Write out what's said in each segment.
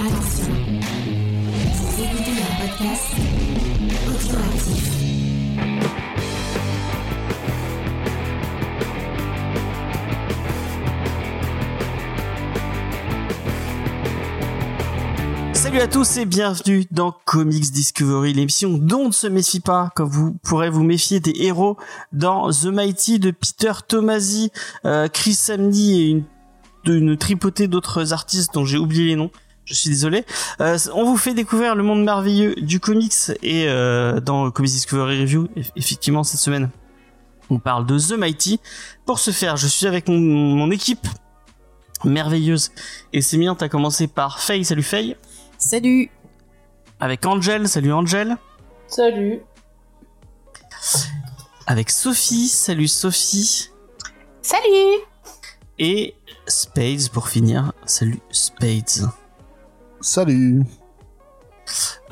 Attention, vous écoutez un podcast. Salut à tous et bienvenue dans Comics Discovery, l'émission dont ne se méfie pas, comme vous pourrez vous méfier des héros dans The Mighty de Peter Tomasi, euh, Chris Samney et une, une tripotée d'autres artistes dont j'ai oublié les noms. Je suis désolé. Euh, on vous fait découvrir le monde merveilleux du comics et euh, dans Comics Discovery Review, eff- effectivement cette semaine, on parle de The Mighty. Pour ce faire, je suis avec mon, mon équipe merveilleuse et sémillante à commencer par Faye. Salut Faye Salut avec Angel, salut Angel, Salut. avec Sophie, salut Sophie, Salut. et Spades pour finir, salut Spades. Salut.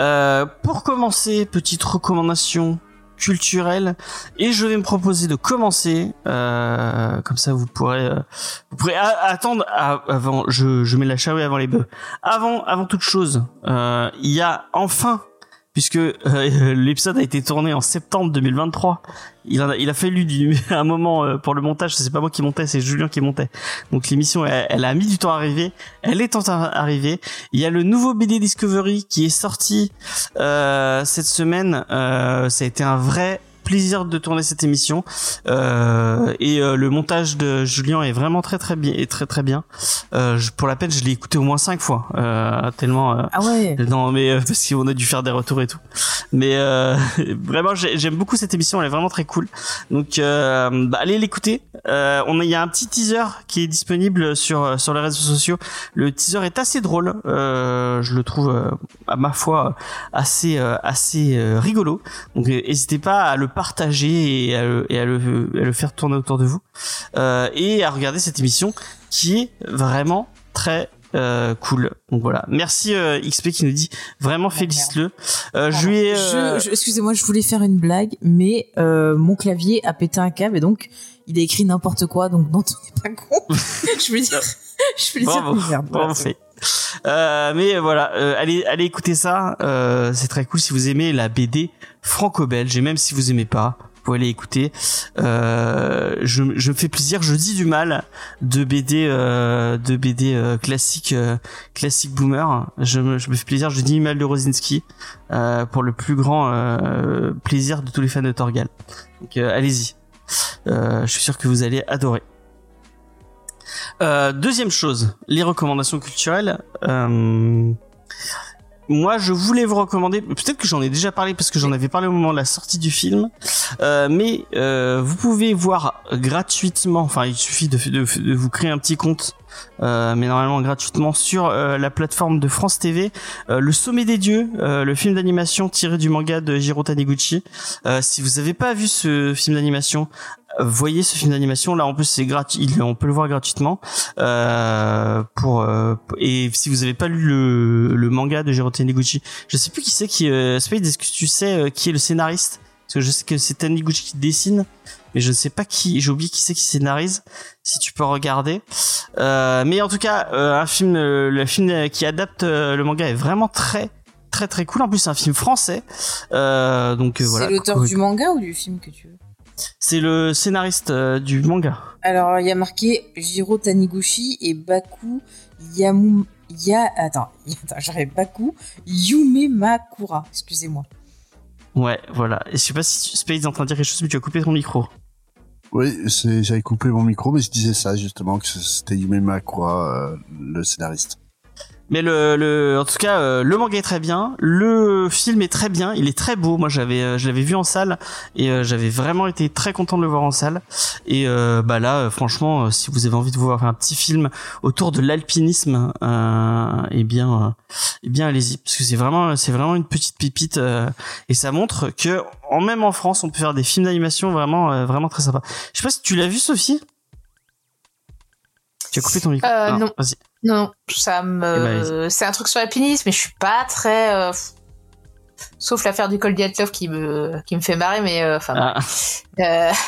Euh, pour commencer, petite recommandation culturelle, et je vais me proposer de commencer, euh, comme ça vous pourrez, euh, attendre avant, je, je mets la charrue avant les bœufs. Avant, avant toute chose, il y a enfin, puisque euh, l'épisode a été tourné en septembre 2023, il, a, il a fallu du, un moment euh, pour le montage, c'est pas moi qui montais, c'est Julien qui montait. Donc l'émission, elle, elle a mis du temps à arriver, elle est en train d'arriver. Il y a le nouveau BD Discovery qui est sorti euh, cette semaine. Euh, ça a été un vrai plaisir de tourner cette émission. Euh, et euh, le montage de Julien est vraiment très très bien et très très bien. Euh, je- pour la peine je l'ai écouté au moins cinq fois. Euh, tellement euh, Ah ouais. non mais euh, parce qu'on a dû faire des retours et tout. Mais euh, vraiment j'ai- j'aime beaucoup cette émission elle est vraiment très cool. Donc euh, bah, allez l'écouter. Euh, on a il y a un petit teaser qui est disponible sur sur les réseaux sociaux. Le teaser est assez drôle. Euh, je le trouve à ma foi assez assez rigolo. Donc n'hésitez pas à le partager et à le, et à le, à le faire tourner autour de vous euh, et à regarder cette émission qui est vraiment très euh, cool. Donc voilà. Merci euh, XP qui nous dit vraiment félicite-le. Euh, je lui ai, euh, Je- je- Excusez-moi, je voulais faire une blague, mais euh, mon clavier a pété un câble et donc il a écrit n'importe quoi, donc non, t'es pas con. je voulais dire, je voulais dire bravo Voilà. fait. Euh, mais voilà, euh, allez, allez écouter ça. Euh, c'est très cool si vous aimez la BD franco-belge et même si vous aimez pas, vous pouvez aller écouter. Euh, je, me fais plaisir. Je dis du mal de BD, euh, de BD euh, classique, euh, classique boomer. Je me, je me fais plaisir. Je dis du mal de Rosinski pour le plus grand plaisir de tous les fans de Torgal. Donc allez-y. Je suis sûr que vous allez adorer. Deuxième chose, les recommandations culturelles. Moi, je voulais vous recommander, peut-être que j'en ai déjà parlé parce que j'en avais parlé au moment de la sortie du film, euh, mais euh, vous pouvez voir gratuitement, enfin il suffit de, de, de vous créer un petit compte, euh, mais normalement gratuitement sur euh, la plateforme de France TV, euh, Le Sommet des Dieux, euh, le film d'animation tiré du manga de Jiro Taniguchi. Si vous n'avez pas vu ce film d'animation, voyez ce film d'animation. Là, en plus, c'est gratuit, on peut le voir gratuitement. Euh, pour euh, et si vous avez pas lu le, le manga de Jiro Taniguchi, je sais plus qui c'est qui. Euh, Spade, est-ce que tu sais euh, qui est le scénariste? Parce que je sais que c'est Taniguchi qui dessine, mais je ne sais pas qui. J'ai oublié qui c'est qui scénarise. Si tu peux regarder. Euh, mais en tout cas, euh, un film, le film qui adapte le manga est vraiment très très très cool. En plus, c'est un film français. Euh, donc voilà. C'est l'auteur du manga ou du film que tu veux? C'est le scénariste euh, du manga. Alors, il y a marqué Jiro Taniguchi et Baku Yamu... Ya... Attends, attends j'arrive. Baku Yume Makura. Excusez-moi. Ouais, voilà. Et je sais pas si tu- Space est en train de dire quelque chose, mais tu as coupé ton micro. Oui, j'avais coupé mon micro, mais je disais ça justement que c'était Yume Makura, euh, le scénariste. Mais le, le, en tout cas, euh, le manga est très bien, le film est très bien, il est très beau. Moi, j'avais, euh, je l'avais vu en salle et euh, j'avais vraiment été très content de le voir en salle. Et euh, bah là, euh, franchement, euh, si vous avez envie de voir un petit film autour de l'alpinisme, euh, eh bien, eh bien, allez-y, parce que c'est vraiment, c'est vraiment une petite pépite euh, et ça montre que, en même en France, on peut faire des films d'animation vraiment, euh, vraiment très sympas. Je sais pas si tu l'as vu, Sophie? Tu as coupé ton micro. Euh, non. Vas-y. Non, ça Eh ben, me. c'est un truc sur l'alpinisme, mais je suis pas très. euh, Sauf l'affaire du col Dyatlov qui me, qui me fait marrer, mais euh, enfin. Ah. euh,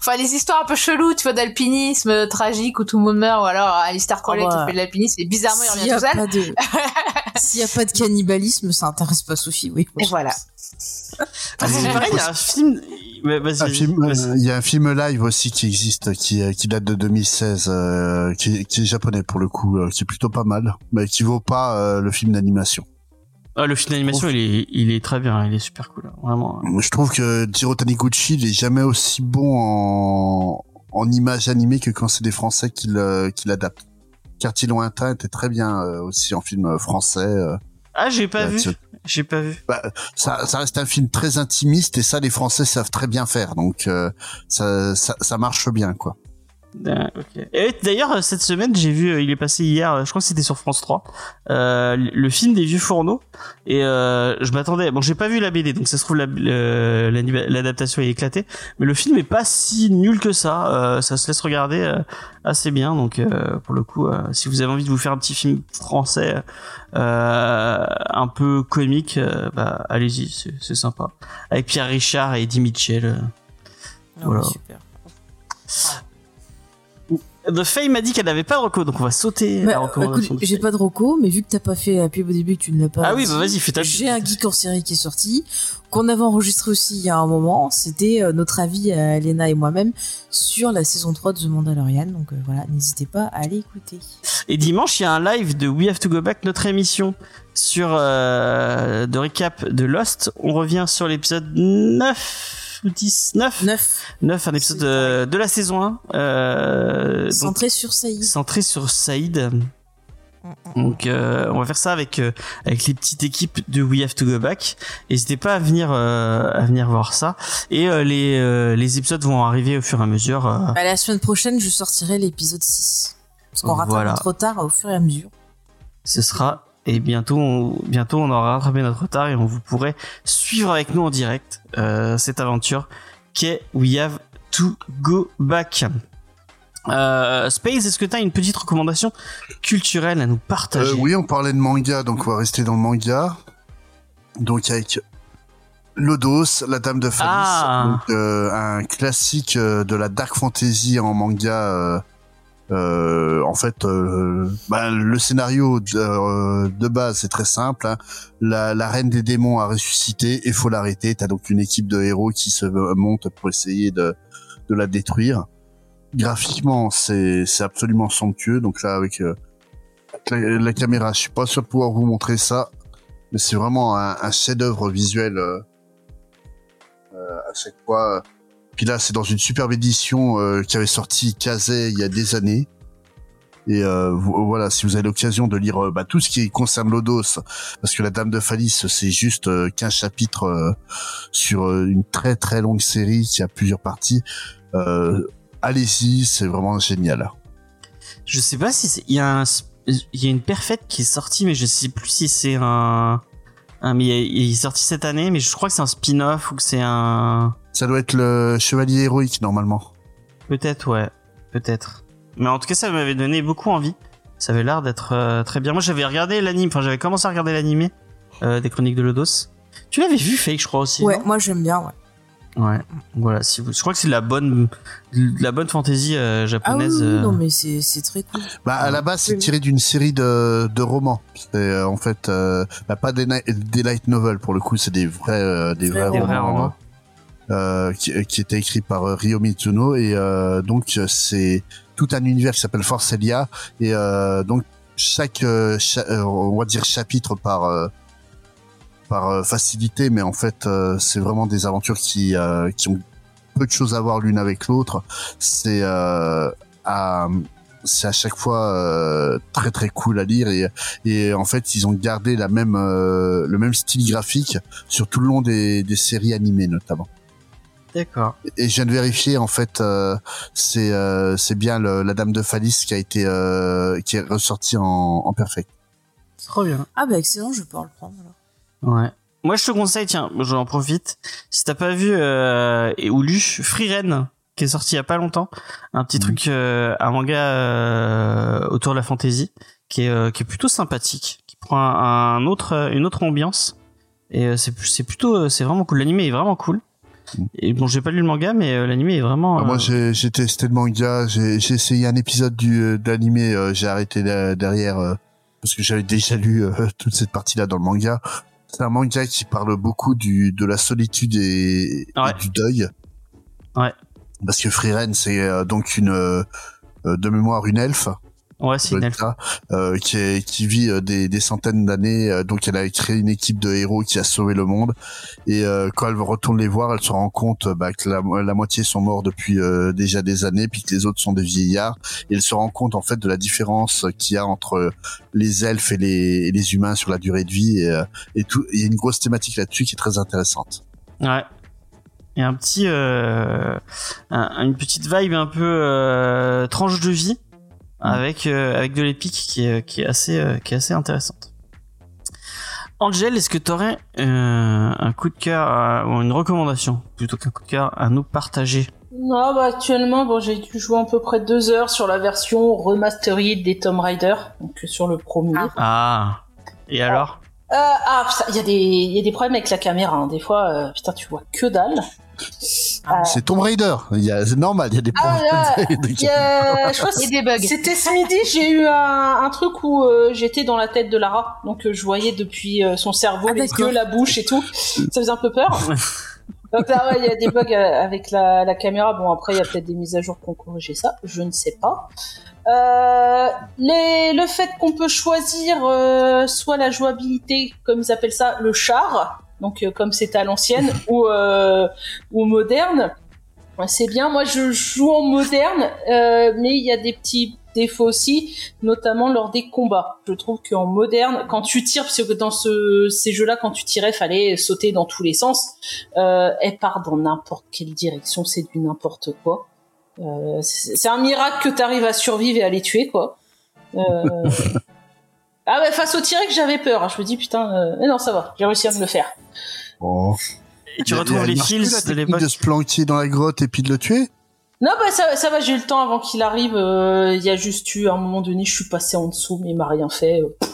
Enfin, les histoires un peu cheloues, tu vois, d'alpinisme tragique où tout le monde meurt, ou alors Alistair Crowley Ah bah. qui fait de l'alpinisme et bizarrement il revient tout seul. pas de- S'il y a pas de cannibalisme, ça intéresse pas Sophie, oui. Et voilà. Ah, c'est pareil, il y a un film. Euh, Il y a un film live aussi qui existe, qui, euh, qui date de 2016, euh, qui, qui est japonais pour le coup, euh, qui est plutôt pas mal, mais qui vaut pas euh, le film d'animation. Ah, le film d'animation, il est, il est très bien, il est super cool, vraiment. Je trouve que Jiro Taniguchi, il est jamais aussi bon en, en image animée que quand c'est des Français qui l'adaptent. Quartier lointain était très bien aussi en film français. Ah, j'ai pas Là, vu. J'ai pas vu. ça, ça reste un film très intimiste et ça les Français savent très bien faire, donc euh, ça, ça, ça marche bien quoi. Ah, ok. Et d'ailleurs, cette semaine, j'ai vu, euh, il est passé hier, euh, je crois que c'était sur France 3, euh, le film des vieux fourneaux. Et euh, je m'attendais, bon, j'ai pas vu la BD, donc ça se trouve la- l'adaptation est éclatée, mais le film est pas si nul que ça. Euh, ça se laisse regarder euh, assez bien, donc euh, pour le coup, euh, si vous avez envie de vous faire un petit film français euh, un peu comique, euh, bah allez-y, c'est sympa. Avec Pierre Richard et Eddie Mitchell. euh. Non, Voilà. super. The Faye m'a dit qu'elle n'avait pas de reco, donc on va sauter Bah, la recommandation. j'ai pas de reco, mais vu que t'as pas fait la pub au début, que tu ne l'as pas. Ah oui, bah vas-y, fais ta J'ai un geek en série qui est sorti, qu'on avait enregistré aussi il y a un moment. C'était euh, notre avis à Elena et moi-même sur la saison 3 de The Mandalorian. Donc euh, voilà, n'hésitez pas à aller écouter. Et dimanche, il y a un live de We Have to Go Back, notre émission sur euh, de récap de Lost. On revient sur l'épisode 9 ou 10 9 9, 9, un épisode de, de la saison 1. Euh, donc, centré sur Saïd. centré sur Saïd. Donc euh, on va faire ça avec euh, avec les petites équipes de We Have to Go Back. N'hésitez pas à venir euh, à venir voir ça. Et euh, les euh, les épisodes vont arriver au fur et à mesure. euh, Bah, la semaine prochaine, je sortirai l'épisode 6. Parce qu'on rattrape Voilà. notre retard au fur et à mesure. ce sera et bientôt on, bientôt on aura rattrapé notre retard et on vous pourrez suivre avec nous en direct euh, cette aventure qu'est We Have to Go Back. Euh, Space, est-ce que tu as une petite recommandation culturelle à nous partager? Euh, oui, on parlait de manga, donc on va rester dans le manga. Donc avec Lodos, la Dame de Phalis, Ah. euh, un classique de la dark fantasy en manga. Euh, en fait, euh, bah, le scénario de, euh, de base c'est très simple. hein. La, la reine des démons a ressuscité et faut l'arrêter. T'as donc une équipe de héros qui se monte pour essayer de, de la détruire. Graphiquement, c'est c'est absolument somptueux. Donc là, avec euh, la, la caméra, je suis pas sûr de pouvoir vous montrer ça, mais c'est vraiment un, un chef-d'œuvre visuel euh, euh, à chaque fois. Puis là, c'est dans une superbe édition euh, qui avait sorti Kazé il y a des années. Et euh, voilà, si vous avez l'occasion de lire euh, bah, tout ce qui concerne Lodos, parce que la Dame de Phalis, c'est juste euh, 15 chapitres euh, sur euh, une très très longue série qui a plusieurs parties. Euh, Allez-y, c'est vraiment génial. Je sais pas si il y a un y a une perfect qui est sortie mais je sais plus si c'est un un mais il est sorti cette année mais je crois que c'est un spin-off ou que c'est un Ça doit être le chevalier héroïque normalement. peut-être ouais, peut-être. Mais en tout cas ça m'avait donné beaucoup envie. Ça avait l'air d'être euh, très bien. Moi j'avais regardé l'anime, enfin j'avais commencé à regarder l'animé euh, des chroniques de Lodos. Tu l'avais vu Fake je crois aussi. Ouais, moi j'aime bien, ouais. Ouais. Voilà, si vous je crois que c'est de la bonne de la bonne fantaisie euh, Ah oui, japonaise. oui, euh, non, mais c'est c'est très cool. Bah à la base c'est Oui, oui. tiré d'une série de, de romans. C'est euh, en fait euh, bah, pas des, light novels pour le coup, c'est des vrais euh, des vrais, des vrais romans. Euh, qui, qui était écrit par euh, Ryo Mizuno et euh, donc c'est tout un univers qui s'appelle Forcelia et euh, donc chaque, cha- euh, on va dire chapitre par par facilité. Mais en fait c'est vraiment des aventures qui qui ont peu de choses à voir l'une avec l'autre. C'est à c'est à chaque fois euh, très très cool à lire. Et, et en fait ils ont gardé la même euh, le même style graphique sur tout le long des, des séries animées notamment D'accord. et je viens de vérifier en fait euh, c'est euh, c'est bien le, la dame de Phalis qui a été euh, qui est ressortie en, en perfect Trop bien. Ah bah excellent, je vais pouvoir le prendre alors. Ouais. Moi, je te conseille, tiens, j'en profite. Si t'as pas vu euh, et ou lu Free Ren, qui est sorti il y a pas longtemps, un petit Mhm. truc, euh, un manga euh, autour de la fantasy, qui est euh, qui est plutôt sympathique, qui prend un, un autre une autre ambiance et euh, c'est c'est plutôt c'est vraiment cool. L'animé est vraiment cool. Et bon, j'ai pas lu le manga, mais euh, l'animé est vraiment. Ah, moi euh, j'ai j'ai testé le manga j'ai j'ai essayé un épisode du euh, d'animé euh, j'ai arrêté de- derrière euh, parce que j'avais déjà lu euh, toute cette partie-là dans le manga. C'est un manga qui parle beaucoup du de la solitude et, du deuil. Ouais. Parce que Frieren, c'est euh, donc une de mémoire une elfe Ouais, c'est une elfe. ça, euh, qui, est, qui vit euh, des, des centaines d'années. euh, donc elle a créé une équipe de héros qui a sauvé le monde. Et euh, quand elle retourne les voir, elle se rend compte euh, bah, que la, la moitié sont morts depuis euh, déjà des années, puis que les autres sont des vieillards. Et elle se rend compte en fait de la différence qu'il y a entre les elfes et les, et les humains sur la durée de vie. Et, et tout, il y a une grosse thématique là-dessus qui est très intéressante. Ouais. Et un petit, euh, un- une petite vibe un peu euh, tranche de vie avec euh, avec de l'épique qui est qui est assez euh, qui est assez intéressante. Angel, est-ce que tu aurais un coup de cœur à- ou une recommandation plutôt qu'un coup de cœur à nous partager? Non, bah actuellement, bon, j'ai dû jouer à peu près deux heures sur la version remastered des Tomb Raider, donc euh, sur le premier. Ah. Et alors? Euh, ah, putain, il y, a des- il y a des problèmes avec la caméra. hein. Des fois, euh, putain, tu vois que dalle. Ah, Euh, C'est Tomb Raider. C'est normal, il y a des Ah, problèmes. là, de- il y a- je crois que des bugs. C'était ce midi, j'ai eu un, un truc où euh, j'étais dans la tête de Lara, donc euh, je voyais depuis euh, son cerveau, Ah, les yeux, la bouche et tout. Ça faisait un peu peur. Donc là, ouais, il y a des bugs euh, avec la, la caméra. Bon, après, il y a peut-être des mises à jour qui ont corrigé ça, je ne sais pas. Euh, les, le fait qu'on peut choisir euh, soit la jouabilité, comme ils appellent ça, le char, donc euh, comme c'était à l'ancienne, ou, euh, ou moderne, C'est bien. Moi, je joue en moderne, euh, mais il y a des petits défauts aussi, notamment lors des combats. Je trouve qu'en moderne, quand tu tires, parce que dans ce, ces jeux-là, quand tu tirais, fallait sauter dans tous les sens. Euh, elle part dans n'importe quelle direction, c'est du n'importe quoi. Euh, c'est un miracle que tu arrives à survivre et à les tuer, quoi. Euh... ah ouais, face au tiré que j'avais peur. hein. Je me dis putain, euh, mais non, ça va, j'ai réussi à me le faire. Bon. Et tu retrouves les fils de l'époque de se planquer dans la grotte et puis de le tuer. Non, bah ça, ça va, j'ai eu le temps avant qu'il arrive. euh, Il y a juste eu, à un moment donné, je suis passé en dessous, mais il m'a rien fait. euh, pff,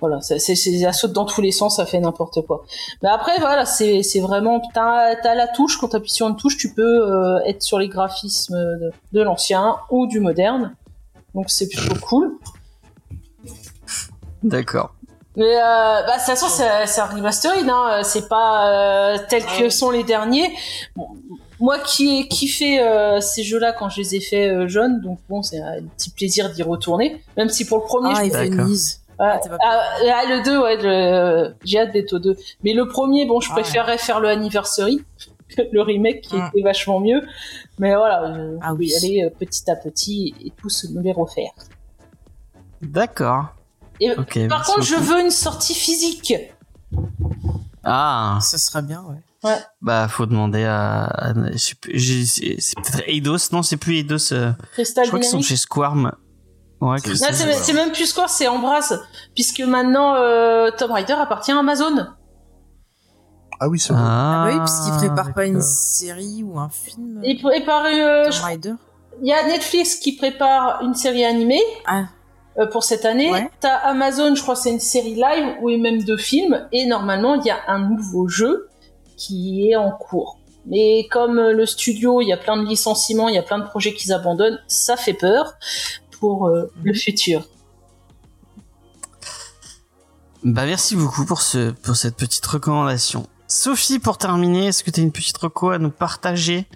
voilà, ça, c'est, c'est, ça saute dans tous les sens, ça fait n'importe quoi. Mais après, voilà, c'est, c'est vraiment, t'as, t'as la touche, quand t'appuies sur une touche, tu peux euh, être sur les graphismes de, de l'ancien ou du moderne. Donc c'est plutôt cool. D'accord. Mais euh, bah, de toute façon, c'est, c'est un remastered, hein. c'est pas euh, tel que sont les derniers. Bon, moi qui ai kiffé euh, ces jeux-là quand je les ai fait euh, jeunes, donc bon, c'est un petit plaisir d'y retourner. Même si pour le premier, Ah, je il une. Ah, Ah, ah, le 2, ouais, le- j'ai hâte d'être au 2. Mais le premier, bon, je Ah ouais. préférerais faire le anniversary, le remake qui Mm. était vachement mieux. Mais voilà, je Ah vais y oui. aller euh, petit à petit et tous me les refaire. D'accord. Par contre, je veux une sortie physique. Ah. Ce serait bien, ouais. Bah, faut demander à. c'est peut-être Eidos. Non, c'est plus Eidos. euh, Crystal je crois qu'ils sont chez Squarm. Ouais, C'est- même plus Square, c'est Embrace. Puisque maintenant, euh, Tomb Raider appartient à Amazon. Ah oui, c'est vrai. Ah, bah oui, puisqu'il prépare pas une série ou un film. Et par, euh, Raider. il y a Netflix qui prépare une série animée. Ah, euh, pour cette année. Ouais. T'as Amazon, je crois que c'est une série live ou même deux films. Et normalement, il y a un nouveau jeu qui est en cours. Mais comme euh, le studio, il y a plein de licenciements, il y a plein de projets qu'ils abandonnent, ça fait peur pour euh, le Mhm. futur. Bah, merci beaucoup pour ce, pour cette petite recommandation. Sophie, pour terminer, est-ce que tu as une petite reco à nous partager?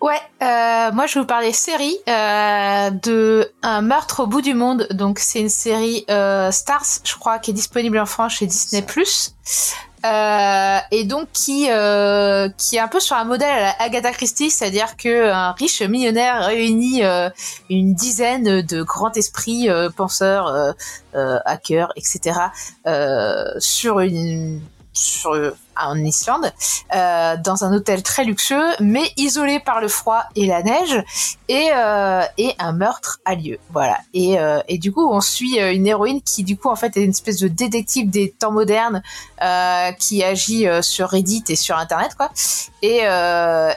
Ouais, euh, moi je vais vous parler série euh, de Un meurtre au bout du monde. Donc c'est une série euh, Stars, je crois, qui est disponible en France chez Disney+. Euh, et donc qui euh, qui est un peu sur un modèle à la Agatha Christie, c'est-à-dire que un riche millionnaire réunit euh, une dizaine de grands esprits euh, penseurs, euh, euh, hackers, etc. sur une sur en Islande euh, dans un hôtel très luxueux, mais isolé par le froid et la neige, et, euh, et un meurtre a lieu. Voilà. Et, euh, et du coup, on suit une héroïne qui, du coup, en fait, est une espèce de détective des temps modernes qui agit sur Reddit et sur Internet, quoi. Et,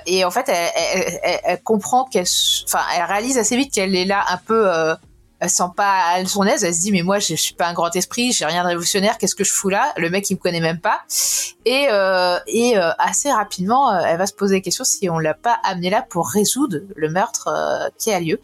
et en fait, elle, elle, elle- comprend qu'elle, enfin, elle réalise assez vite qu'elle est là un peu. Elle se sent pas à son aise. Elle se dit mais moi je suis pas un grand esprit, j'ai rien de révolutionnaire. Qu'est-ce que je fous là? Le mec il me connaît même pas. Et euh, et euh, assez rapidement, euh, elle va se poser la question si on l'a pas amené là pour résoudre le meurtre euh, qui a lieu.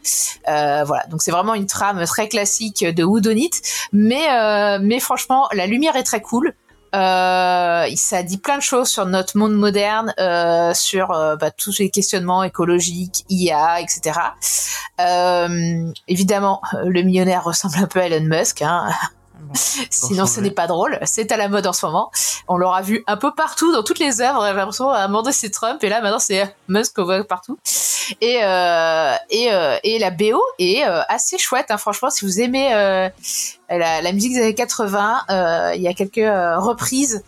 Euh, voilà. Donc c'est vraiment une trame très classique de Whodunit, mais euh, mais franchement la lumière est très cool. Euh, ça dit plein de choses sur notre monde moderne, euh, sur euh, bah, tous les questionnements écologiques, IA, etc. Euh, évidemment, le millionnaire ressemble un peu à Elon Musk. Hein. Sinon, ce n'est pas drôle. C'est à la mode en ce moment. On l'aura vu un peu partout dans toutes les œuvres. J'ai l'impression à un moment donné, c'est Trump et là maintenant c'est Musk qu'on voit partout. Et euh, et euh, et la BO est euh, assez chouette. Hein. Franchement, si vous aimez euh, la, la musique des années 80, euh, il y a quelques reprises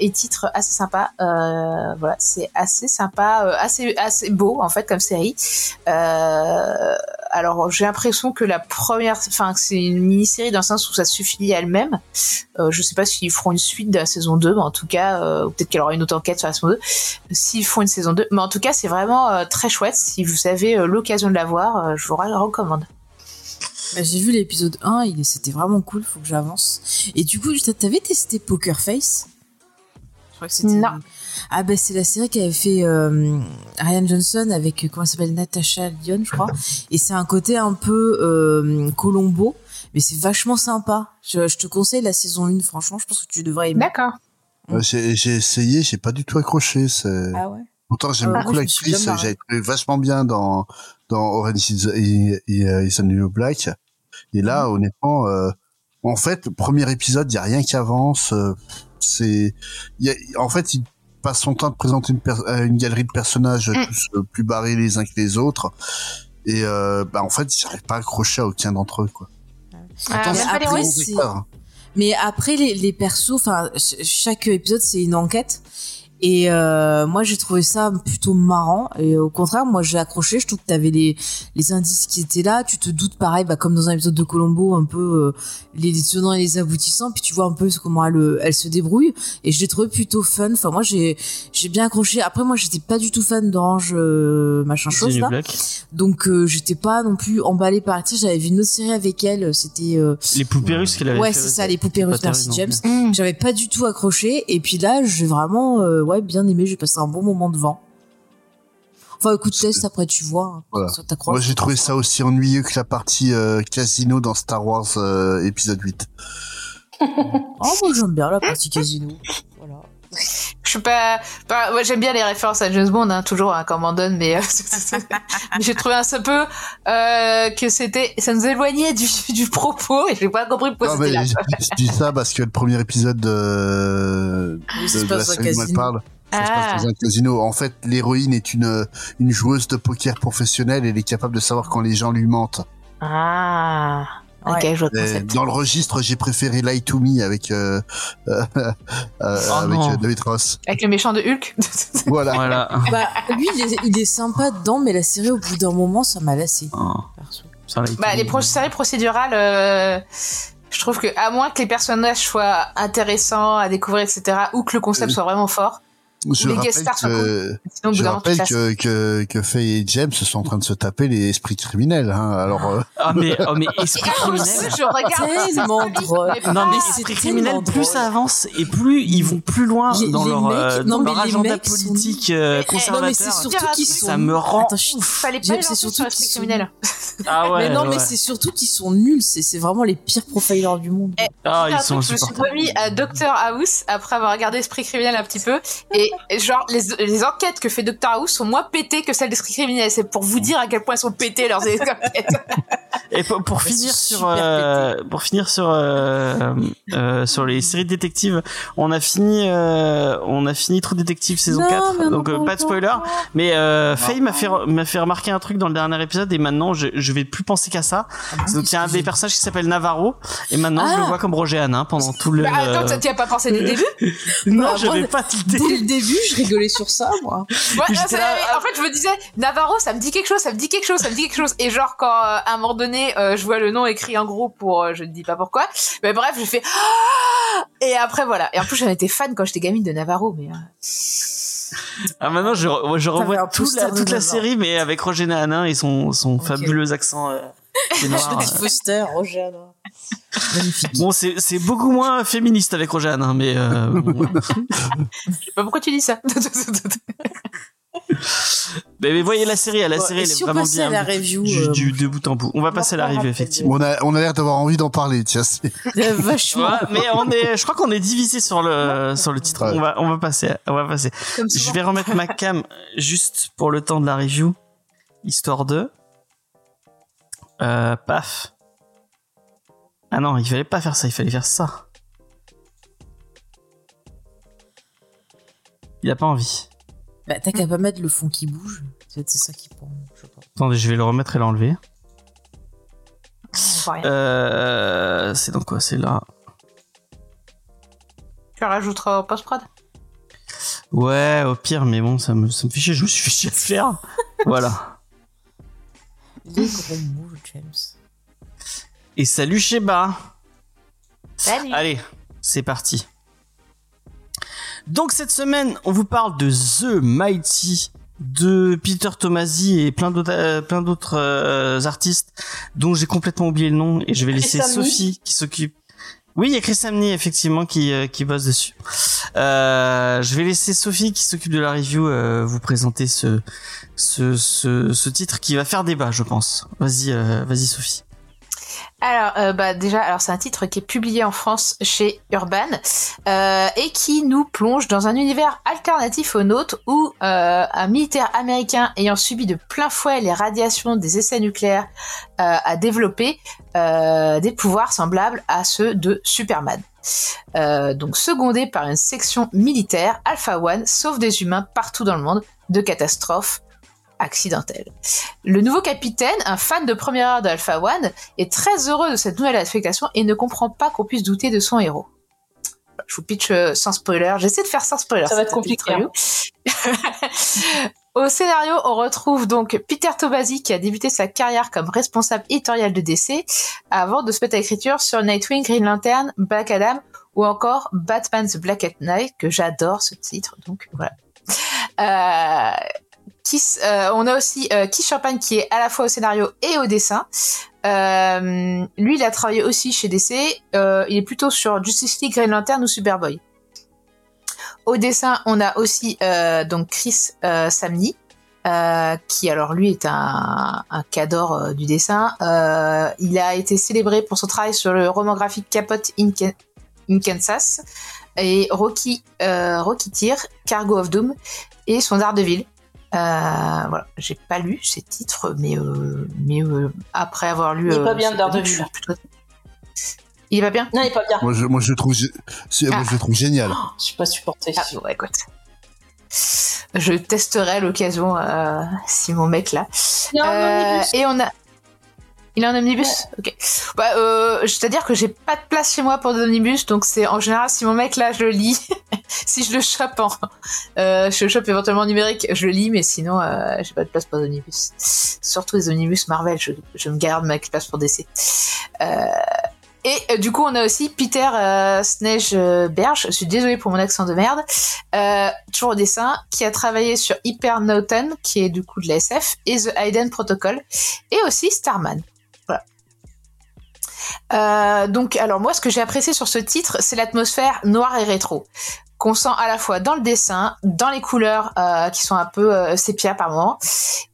et titres assez sympas. Euh, voilà, c'est assez sympa, euh, assez assez beau en fait comme série. Euh, alors j'ai l'impression que la première, enfin c'est une mini-série dans le sens où ça suffit à elle-même. Euh, je sais pas s'ils feront une suite de la saison 2, mais en tout cas, euh, peut-être qu'il y aura une autre enquête sur la saison 2. S'ils font une saison 2, mais en tout cas c'est vraiment euh, très chouette. Si vous avez euh, l'occasion de la voir, euh, je vous la recommande. Bah, J'ai vu l'épisode 1, il c'était vraiment cool, faut que j'avance. Et du coup, t'a- t'avais testé Poker Face? Crois que c'était. Non. Ah bah c'est la série qu'avait fait euh, Ryan Johnson avec euh, comment elle s'appelle Natasha Lyon, je crois. Et c'est un côté un peu euh, Colombo, mais c'est vachement sympa. Je, je te conseille la saison 1, franchement, je pense que tu devrais aimer. D'accord. J'ai j'ai essayé, j'ai pas du tout accroché. c'est- Ah ouais. Pourtant, j'aime Ah, beaucoup l'actrice. J'avais trouvé vachement bien dans dans Orange is, is, is the New Black. Et là, Mhm. honnêtement, euh, en fait, premier épisode, il y a rien qui avance. C'est, en fait, il passe son temps de présenter une, galerie de personnages Mm. tous euh, plus barrés les uns que les autres. Et euh, bah, en fait, j'arrive pas à accrocher à aucun d'entre eux, quoi. Ah, mais pas les après. Mais après les, les persos, enfin ch- chaque épisode c'est une enquête. Et euh, moi j'ai trouvé ça plutôt marrant. Et au contraire moi j'ai accroché. Je trouve que t'avais les les indices qui étaient là. Tu te doutes pareil bah comme dans un épisode de Colombo un peu euh, les, les tenants et les aboutissants. Puis tu vois un peu comment elle euh, elle se débrouille. Et je l'ai trouvé plutôt fun. Enfin moi j'ai j'ai bien accroché. Après moi j'étais pas du tout fan d'Orange euh, machin chose là. Donc euh, j'étais pas non plus emballée par sais, j'avais vu une autre série avec elle. C'était euh, Les poupées russes qu'elle avait ouais c'est ça les poupées russes merci James. Mm. j'avais pas du tout accroché. Et puis là j'ai vraiment euh, ouais bien aimé j'ai passé un bon moment devant enfin écoute test après tu vois hein, Voilà. ça t'accroche Moi, j'ai trouvé ça aussi ennuyeux que la partie euh, casino dans Star Wars euh, épisode 8. oh moi j'aime bien la partie casino voilà Je suis pas, pas moi j'aime bien les références à James Bond, hein, toujours à Commandant, mais, euh, mais j'ai trouvé un peu euh, que c'était, ça nous éloignait du, du propos et j'ai pas compris pourquoi c'était là. je, je dis ça parce que le premier épisode de, de, se de la série dont elle casino. parle, ça se Ah. passe dans un casino. En fait, l'héroïne est une, une joueuse de poker professionnelle. Elle est capable de savoir quand les gens lui mentent. Ah, ok, Ouais. je vois le Et concept. dans le registre, j'ai préféré Lie to Me avec, euh, euh, euh, avec non. euh, David Ross. Avec le méchant de Hulk. Voilà. Voilà. bah lui il est, il est sympa dedans mais la série au bout d'un moment ça m'a lassé Oh, ça bah, les pro- séries procédurales, euh, je trouve que à moins que les personnages soient intéressants à découvrir, etc., ou que le concept soit vraiment fort, Je les rappelle, stars sont que, sinon je rappelle que, que, que Faye et James sont en train de se taper les esprits criminels. Hein. Alors, euh, Ah mais oh mais esprit Ah, criminel. je regarde série, drôle. Non mais Ah, esprit criminel, plus ça avance et plus ils vont plus loin Les- dans les leur, mecs- euh, non, dans mais leur les agenda mecs sont- politique euh, Eh, non mais conservateur. c'est surtout qu'ils sont ça me rend Attends, chut. Fallait pas c'est surtout qu'ils sont- criminel. Ah ouais. mais non, ouais. mais c'est surtout qu'ils sont nuls. C'est vraiment les pires profilers du monde. Ah ils sont je me suis remis à Doctor House après avoir regardé Esprit criminel un petit peu et genre les, les enquêtes que fait Doctor House sont moins pétées que celles d'Esprit criminel. C'est pour vous dire à quel point elles sont pétées leurs enquêtes. Et pour, finir sur euh, pour finir sur euh, euh, sur les séries de détectives, on a fini euh, on a fini True Detective saison Non, 4 mais on donc euh, pas de spoiler mais euh, Faye m'a fait m'a fait remarquer un truc dans le dernier épisode et maintenant je je vais plus penser qu'à ça. Donc il y a un des personnages qui s'appelle Navarro et maintenant je le Ah. vois comme Roger Hanin pendant tout le Bah, attends, tu as pas pensé dès le début Non, Bah, j'avais moi, pas tilté. Dès le début, je rigolais sur ça, moi. Ouais, J'étais non, c'est- là, ah. En fait, je me disais, Navarro, ça me dit quelque chose, ça me dit quelque chose, ça me dit quelque chose. Et genre, quand euh, à un moment donné, euh, je vois le nom écrit en gros pour, euh, je ne dis pas pourquoi. Mais bref, j'ai fait Ah et après voilà. Et en plus, j'en étais fan quand j'étais gamine de Navarro, mais euh, Ah maintenant je, re- je revois tout la, toute la série mais avec Roger Hanin et son fabuleux accent euh, C'est noir. Jodie Foster, Roger Hanna. Magnifique. Bon, c'est c'est beaucoup moins féministe avec Rojeanne, hein, mais euh, bon. Je sais pas pourquoi tu dis ça. mais, mais voyez la série, la série elle est si on vraiment bien à la review, du, euh, du- de bout en bout. On va passer à la review effectivement. On a, on a l'air d'avoir envie d'en parler, tiens. c'est- Vachement. Ouais, mais on est, je crois qu'on est divisé sur le sur le titre. Ouais. On va on va passer, on va passer. Je vais remettre ma cam juste pour le temps de la review, histoire de. Euh, paf. Ah non, il fallait pas faire ça, il fallait faire ça. Il a pas envie. Bah, t'as qu'à pas mettre le fond qui bouge. C'est c'est ça qui prend. Je pas. Attendez, je vais le remettre et l'enlever. Euh, c'est dans quoi C'est là? Tu la rajouteras au post-prod? Ouais, au pire, mais bon, ça me, ça me fait chier, je me suis fait chier à faire. voilà. Les gros mots, James. Et salut Sheba Salut. Allez, c'est parti. Donc cette semaine, on vous parle de The Mighty de Peter Tomasi et plein d'autres euh, plein d'autres euh, artistes dont j'ai complètement oublié le nom et je vais laisser. Sophie qui s'occupe. Oui, il y a Chris Samney effectivement qui euh, qui bosse dessus. Euh, je vais laisser Sophie qui s'occupe de la review euh, vous présenter ce ce ce ce titre qui va faire débat, je pense. Vas-y euh, vas-y Sophie. Alors, euh, bah déjà, alors c'est un titre qui est publié en France chez Urban euh, et qui nous plonge dans un univers alternatif au nôtre où euh, un militaire américain ayant subi de plein fouet les radiations des essais nucléaires a développé des pouvoirs semblables à ceux de Superman. Donc secondé par une section militaire, Alpha One sauve des humains partout dans le monde de catastrophes accidentelles. Le nouveau capitaine, un fan de première heure de Alpha One, est très heureux de cette nouvelle affectation et ne comprend pas qu'on puisse douter de son héros. Je vous pitch euh, sans spoiler. J'essaie de faire sans spoiler. Ça va être compliqué. Au scénario, on retrouve donc Peter Tomasi qui a débuté sa carrière comme responsable éditorial de DC avant de se mettre à l'écriture sur Nightwing, Green Lantern, Black Adam ou encore Batman The Black at Night que j'adore ce titre. Donc voilà. Euh, Euh, on a aussi euh, Keith Champagne qui est à la fois au scénario et au dessin. Euh, lui, il a travaillé aussi chez DC. Il est plutôt sur Justice League, Green Lantern ou Superboy. Au dessin, on a aussi donc Chris Samney, qui alors lui est un, un du dessin. Il a été célébré pour son travail sur le roman graphique Capote in, Kansas et Rocky euh, Rocketeer, Cargo of Doom et son Daredevil. Euh, voilà, j'ai pas lu ces titres, mais euh, mais euh, après avoir lu, Il est pas bien, je plutôt- Il est pas bien? Non, il est pas bien. Moi, je, moi, je le trouve, gé- c'est- moi, je le trouve génial. Je suis pas supporté. Ah bon, écoute. Je testerai à l'occasion euh, si mon mec là. Un Euh, omnibus. et on a. Il est en omnibus Ok. Bah, euh, C'est-à-dire que j'ai pas de place chez moi pour des omnibus, donc c'est en général si mon mec là je le lis, si je le chope en. Euh, je le chope éventuellement en numérique, je le lis, mais sinon euh, j'ai pas de place pour des omnibus. Surtout les omnibus Marvel, je, je me garde ma place pour DC. Euh, et du coup, on a aussi Peter euh, Snage-Berge, je suis désolée pour mon accent de merde, euh, toujours au dessin, qui a travaillé sur Hyper Norton, qui est du coup de la SF, et The Hidden Protocol, et aussi Starman. Euh, donc, alors moi, ce que j'ai apprécié sur ce titre, c'est l'atmosphère noire et rétro qu'on sent à la fois dans le dessin, dans les couleurs euh, qui sont un peu euh, sépia par moment,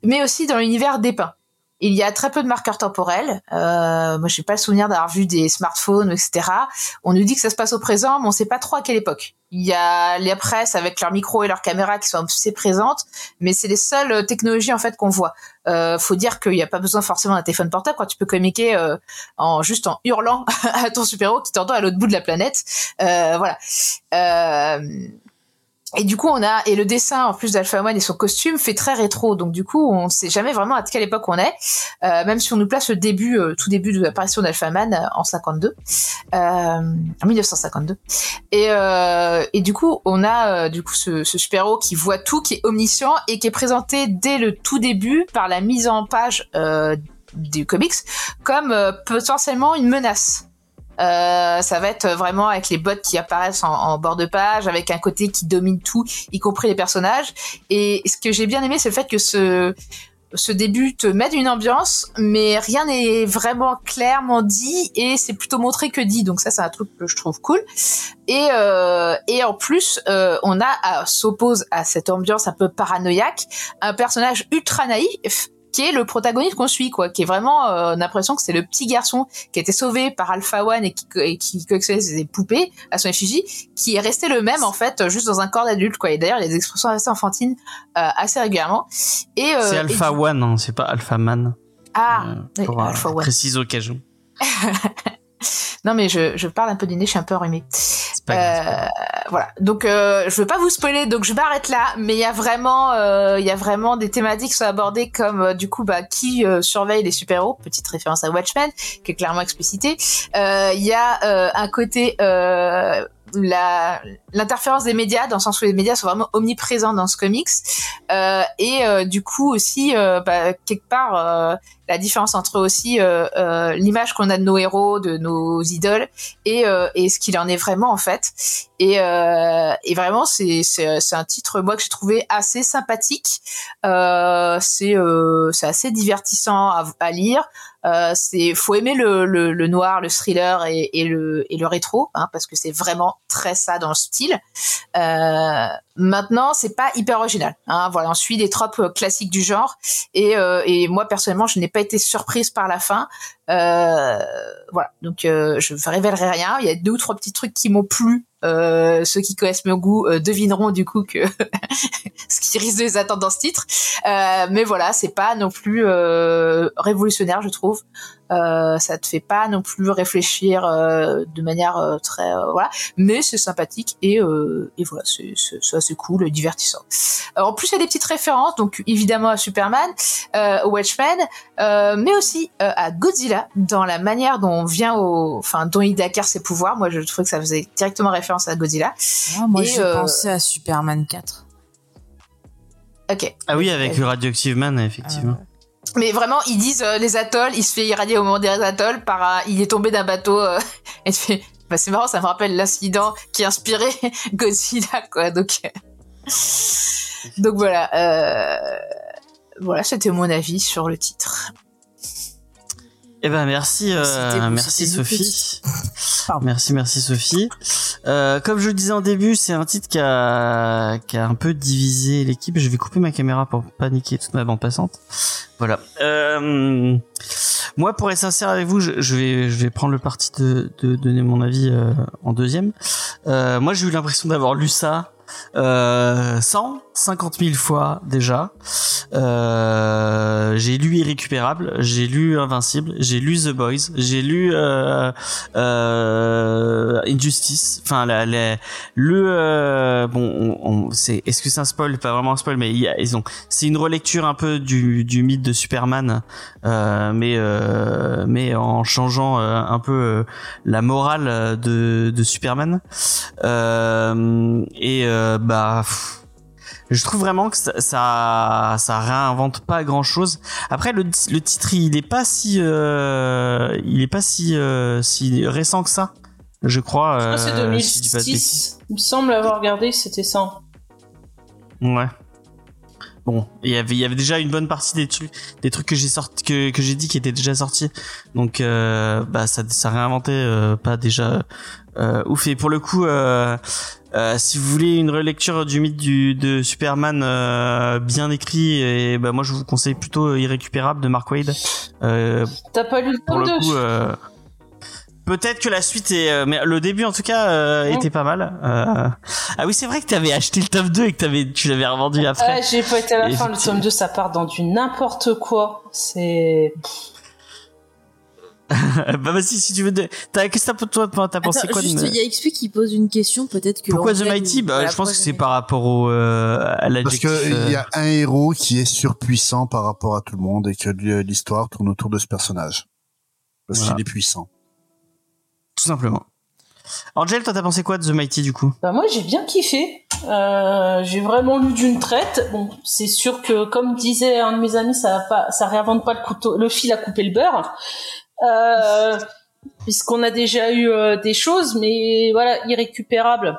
mais aussi dans l'univers dépeint. Il y a très peu de marqueurs temporels. Euh, moi, j'ai pas le souvenir d'avoir vu des smartphones, etc. On nous dit que ça se passe au présent, mais on sait pas trop à quelle époque. Il y a les presses avec leurs micros et leurs caméras qui sont assez présentes, mais c'est les seules euh, technologies en fait qu'on voit. Euh, faut dire qu'il n'y a pas besoin forcément d'un téléphone portable quand tu peux communiquer euh, en juste en hurlant à ton super-héros qui t'entend à l'autre bout de la planète. Euh, voilà. Euh, et du coup, on a et le dessin en plus d'Alpha One et son costume fait très rétro. Donc du coup, on ne sait jamais vraiment à quelle époque on est, euh, même si on nous place le début, euh, tout début de l'apparition d'Alpha Man euh, en 52, euh, en 1952. Et, euh, et du coup, on a euh, du coup ce, ce super-héros qui voit tout, qui est omniscient et qui est présenté dès le tout début par la mise en page euh, du comics comme euh, potentiellement une menace. Euh, ça va être vraiment avec les bots qui apparaissent en, bord de page, avec un côté qui domine tout, y compris les personnages. Et ce que j'ai bien aimé, c'est le fait que ce ce début te met une ambiance, mais rien n'est vraiment clairement dit et c'est plutôt montré que dit. Donc ça, c'est un truc que je trouve cool. Et euh, et en plus, euh, on a s'oppose à cette ambiance un peu paranoïaque un personnage ultra naïf qui est le protagoniste qu'on suit, quoi, qui est vraiment, euh, on a l'impression que c'est le petit garçon qui a été sauvé par Alpha One et qui, et qui collectionnait ses poupées à son effigie, qui est resté le même en fait, juste dans un corps d'adulte, quoi. Et d'ailleurs, il y a des expressions assez enfantines euh, assez régulièrement. Et euh, c'est Alpha One, hein, c'est pas Alpha Man. Ah, euh, pour, Alpha One. Précise au cas où. non mais je, je parle un peu du nez, je suis un peu enrhumée. Euh, voilà. Donc euh, je veux pas vous spoiler, donc je m'arrête là. Mais il y a vraiment, euh, il y a vraiment des thématiques qui sont abordées comme euh, du coup bah qui euh, surveille les super héros. Petite référence à Watchmen qui est clairement explicité. Il y a un côté la l'interférence des médias dans le sens où les médias sont vraiment omniprésents dans ce comics euh, et euh, du coup aussi euh, bah, quelque part la différence entre aussi l'image qu'on a de nos héros de nos idoles et, et ce qu'il en est vraiment en fait et, et vraiment c'est c'est un titre moi que j'ai trouvé assez sympathique c'est c'est assez divertissant à, à lire euh, c'est faut aimer le, le, le, noir, le thriller et, et, le, et le rétro, hein, parce que c'est vraiment très ça dans le style. Euh, maintenant, c'est pas hyper original. Hein, voilà, on suit des tropes euh, classiques du genre, et, euh, et moi personnellement, je n'ai pas été surprise par la fin. Euh, voilà, donc euh, je ne révélerai rien. Il y a deux ou trois petits trucs qui m'ont plu euh, ceux qui connaissent mon goût euh, devineront du coup que ce qui risque de les attendre dans ce titre. Euh, mais voilà, c'est pas non plus révolutionnaire, je trouve. Ça te fait pas non plus réfléchir de manière très voilà, mais c'est sympathique et, et voilà, c'est assez cool, divertissant. en plus, il y a des petites références, donc évidemment à Superman, au Watchmen, mais aussi à Godzilla dans la manière dont on vient au, enfin, dont il acquiert ses pouvoirs. Moi, je trouvais que ça faisait directement référence à Godzilla. Ah, moi, j'ai pensé à Superman 4. Ok. Ah oui, avec le Radioactive Man, effectivement. Ah, mais vraiment, ils disent euh, les atolls, il se fait irradier au moment des atolls par il est tombé d'un bateau euh, et fait bah c'est marrant, ça me rappelle l'incident qui a inspiré Godzilla quoi. Donc donc voilà, euh, voilà, c'était mon avis sur le titre. Eh ben merci, euh, merci Sophie. Merci, merci Sophie. Euh, comme je le disais en début, c'est un titre qui a, qui a un peu divisé l'équipe. Je vais couper ma caméra pour paniquer toute ma bande passante. Voilà. Euh, moi, pour être sincère avec vous, je, vais, je vais prendre le parti de, de donner mon avis euh, en deuxième. Euh, moi, j'ai eu l'impression d'avoir lu ça euh, 150 000 fois déjà. Euh, j'ai lu Irrécupérable, j'ai lu Invincible, j'ai lu The Boys, j'ai lu euh, euh, Injustice. Enfin, la, la, le euh, bon, on, c'est est-ce que c'est un spoil? Pas vraiment un spoil, mais ils ont. C'est une relecture un peu du, du mythe de Superman, euh, mais euh, mais en changeant un peu la morale de, de Superman. et bah je trouve vraiment que ça, ça, réinvente pas grand chose. Après le, le titre il est pas si euh, il est pas si euh, si récent que ça. Je crois. Je crois c'est 2006. Euh, il me semble avoir regardé, c'était ça. Ouais. Bon, il y avait il y avait déjà une bonne partie des trucs des trucs que j'ai sorti que que j'ai dit qui étaient déjà sortis. Donc bah ça ça réinventait pas déjà ouf et pour le coup euh, si vous voulez une relecture du mythe du, de Superman euh, bien écrit, et bah, moi je vous conseille plutôt Irrécupérable de Mark Wade. Euh, T'as pas lu le pour le coup, euh, Peut-être que la suite est, mais le début en tout cas était pas mal. Ah oui, c'est vrai que t'avais acheté le tome 2 et que t'avais, tu l'avais revendu après. Ouais, j'ai pas été à la fin. Le tome 2, ça part dans du n'importe quoi. C'est. bah vas-y si tu veux. T'as qu'est-ce que toi t'as pensé quoi Juste, il y a XP qui pose une question peut-être que. Pourquoi The Mighty Bah je pense que c'est par rapport au euh, à. Parce qu'il y a euh, un héros qui est surpuissant par rapport à tout le monde et que l'histoire tourne autour de ce personnage parce qu'il est puissant. Tout simplement. Angel, toi t'as pensé quoi de The Mighty du coup? Bah moi j'ai bien kiffé. Euh, j'ai vraiment lu d'une traite. Bon, c'est sûr que comme disait un de mes amis, ça pas, ça réinvente pas le couteau, le fil à couper le beurre. Euh, puisqu'on a déjà eu euh, des choses, mais voilà, irrécupérable.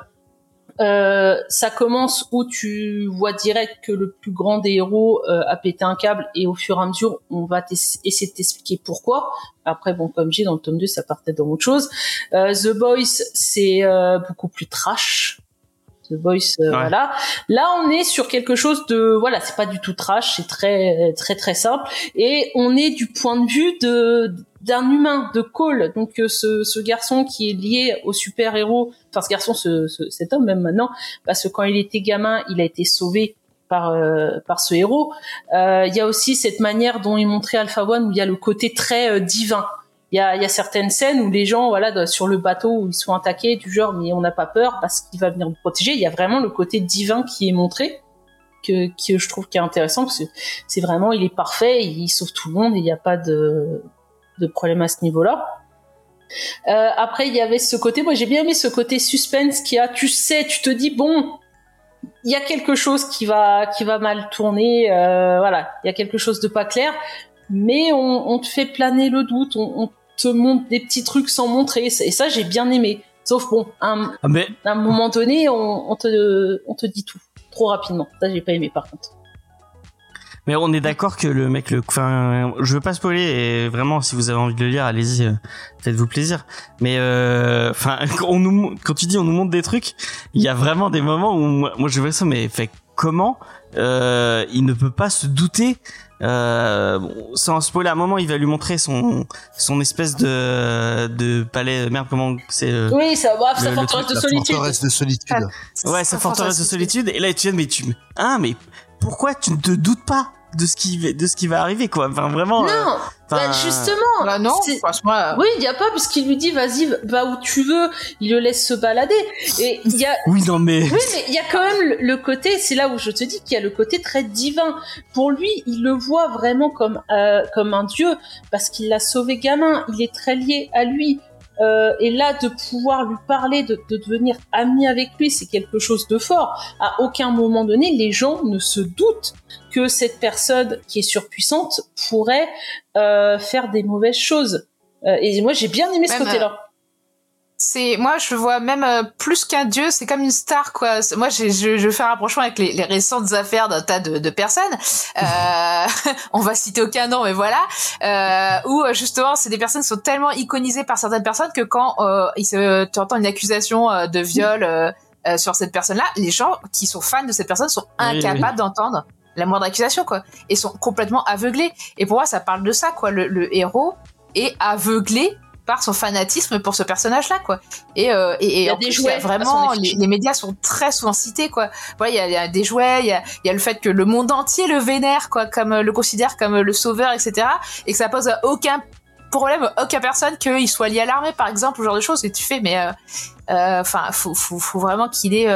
Euh, ça commence où tu vois direct que le plus grand des héros euh, a pété un câble et au fur et à mesure on va essayer de t'expliquer pourquoi. Après bon comme j'ai dans le tome 2 ça partait dans autre chose. Euh, The Boys c'est euh, beaucoup plus trash. The Boys voilà. Là on est sur quelque chose de voilà c'est pas du tout trash c'est très très très simple et on est du point de vue de d'un humain, de Cole, donc euh, ce, ce, garçon qui est lié au super-héros, enfin ce garçon, ce, cet homme même maintenant, parce que quand il était gamin, il a été sauvé par euh, par ce héros. Euh, il y a aussi cette manière dont est montré Alpha One où il y a le côté très divin. Il y a, y a certaines scènes où les gens, voilà, sur le bateau où ils sont attaqués, du genre mais on n'a pas peur parce qu'il va venir nous protéger. Il y a vraiment le côté divin qui est montré. Que, que je trouve qui est intéressant parce que c'est vraiment il est parfait il sauve tout le monde il n'y a pas de de problème à ce niveau-là. Euh, après, il y avait ce côté, moi j'ai bien aimé ce côté suspense qui a, tu sais, tu te dis bon, il y a quelque chose qui va qui va mal tourner, euh, voilà, il y a quelque chose de pas clair, mais on, on te fait planer le doute, on, on, te montre des petits trucs sans montrer, et ça j'ai bien aimé. Sauf bon, à un, ah, mais... à un moment donné, on, on, te on te dit tout trop rapidement. Ça j'ai pas aimé par contre. Mais on est d'accord que le mec, le, enfin, je veux pas spoiler et vraiment, si vous avez envie de le lire, allez-y, euh, faites-vous plaisir. Mais euh, enfin, on nous, quand tu dis on nous montre des trucs, il y a vraiment des moments où moi, je vois ça, mais fait comment euh, il ne peut pas se douter euh, sans spoiler à un moment il va lui montrer son son espèce de de palais merde comment c'est euh, oui ça va sa forteresse de solitude. forteresse de solitude. Ouais sa forteresse de solitude. et là tu viens mais tu hein mais pourquoi tu ne te doutes pas? De ce qui de ce qui va arriver quoi. Enfin vraiment non euh, bah, justement bah non franchement oui il y a pas puisqu'il lui dit vas-y va où tu veux il le laisse se balader. Et il y a oui non mais oui mais il y a quand même le, côté c'est là où je te dis qu'il y a le côté très divin. Pour lui il le voit vraiment comme euh, comme un dieu parce qu'il l'a sauvé gamin il est très lié à lui euh, et là, de pouvoir lui parler, de, de devenir ami avec lui, c'est quelque chose de fort. À aucun moment donné, les gens ne se doutent que cette personne qui est surpuissante pourrait euh, faire des mauvaises choses. Euh, et moi, j'ai bien aimé ce côté-là c'est moi je vois même euh, plus qu'un dieu c'est comme une star quoi. Moi je, je, je fais un rapprochement avec les, les récentes affaires d'un tas de, de personnes. Euh, on va citer aucun nom mais voilà. Euh, où justement c'est des personnes qui sont tellement iconisées par certaines personnes que quand euh, il se, tu entends une accusation euh, de viol euh, sur cette personne là les gens qui sont fans de cette personne sont incapables d'entendre la moindre accusation quoi. Et sont complètement aveuglés. Et pour moi ça parle de ça quoi. Le, le héros est aveuglé par son fanatisme pour ce personnage-là, quoi. Et, euh, et, et il y a des jouets. vraiment, les, médias sont très souvent cités, quoi. Voilà, il y a, des jouets, il y a, y a, le fait que le monde entier le vénère, quoi, comme euh, le considère comme euh, le sauveur, etc. Et que ça pose aucun problème, aucun personne qu'il soit lié à l'armée, par exemple, ou genre de choses. Et tu fais, mais enfin, euh, faut, faut, faut, vraiment qu'il ait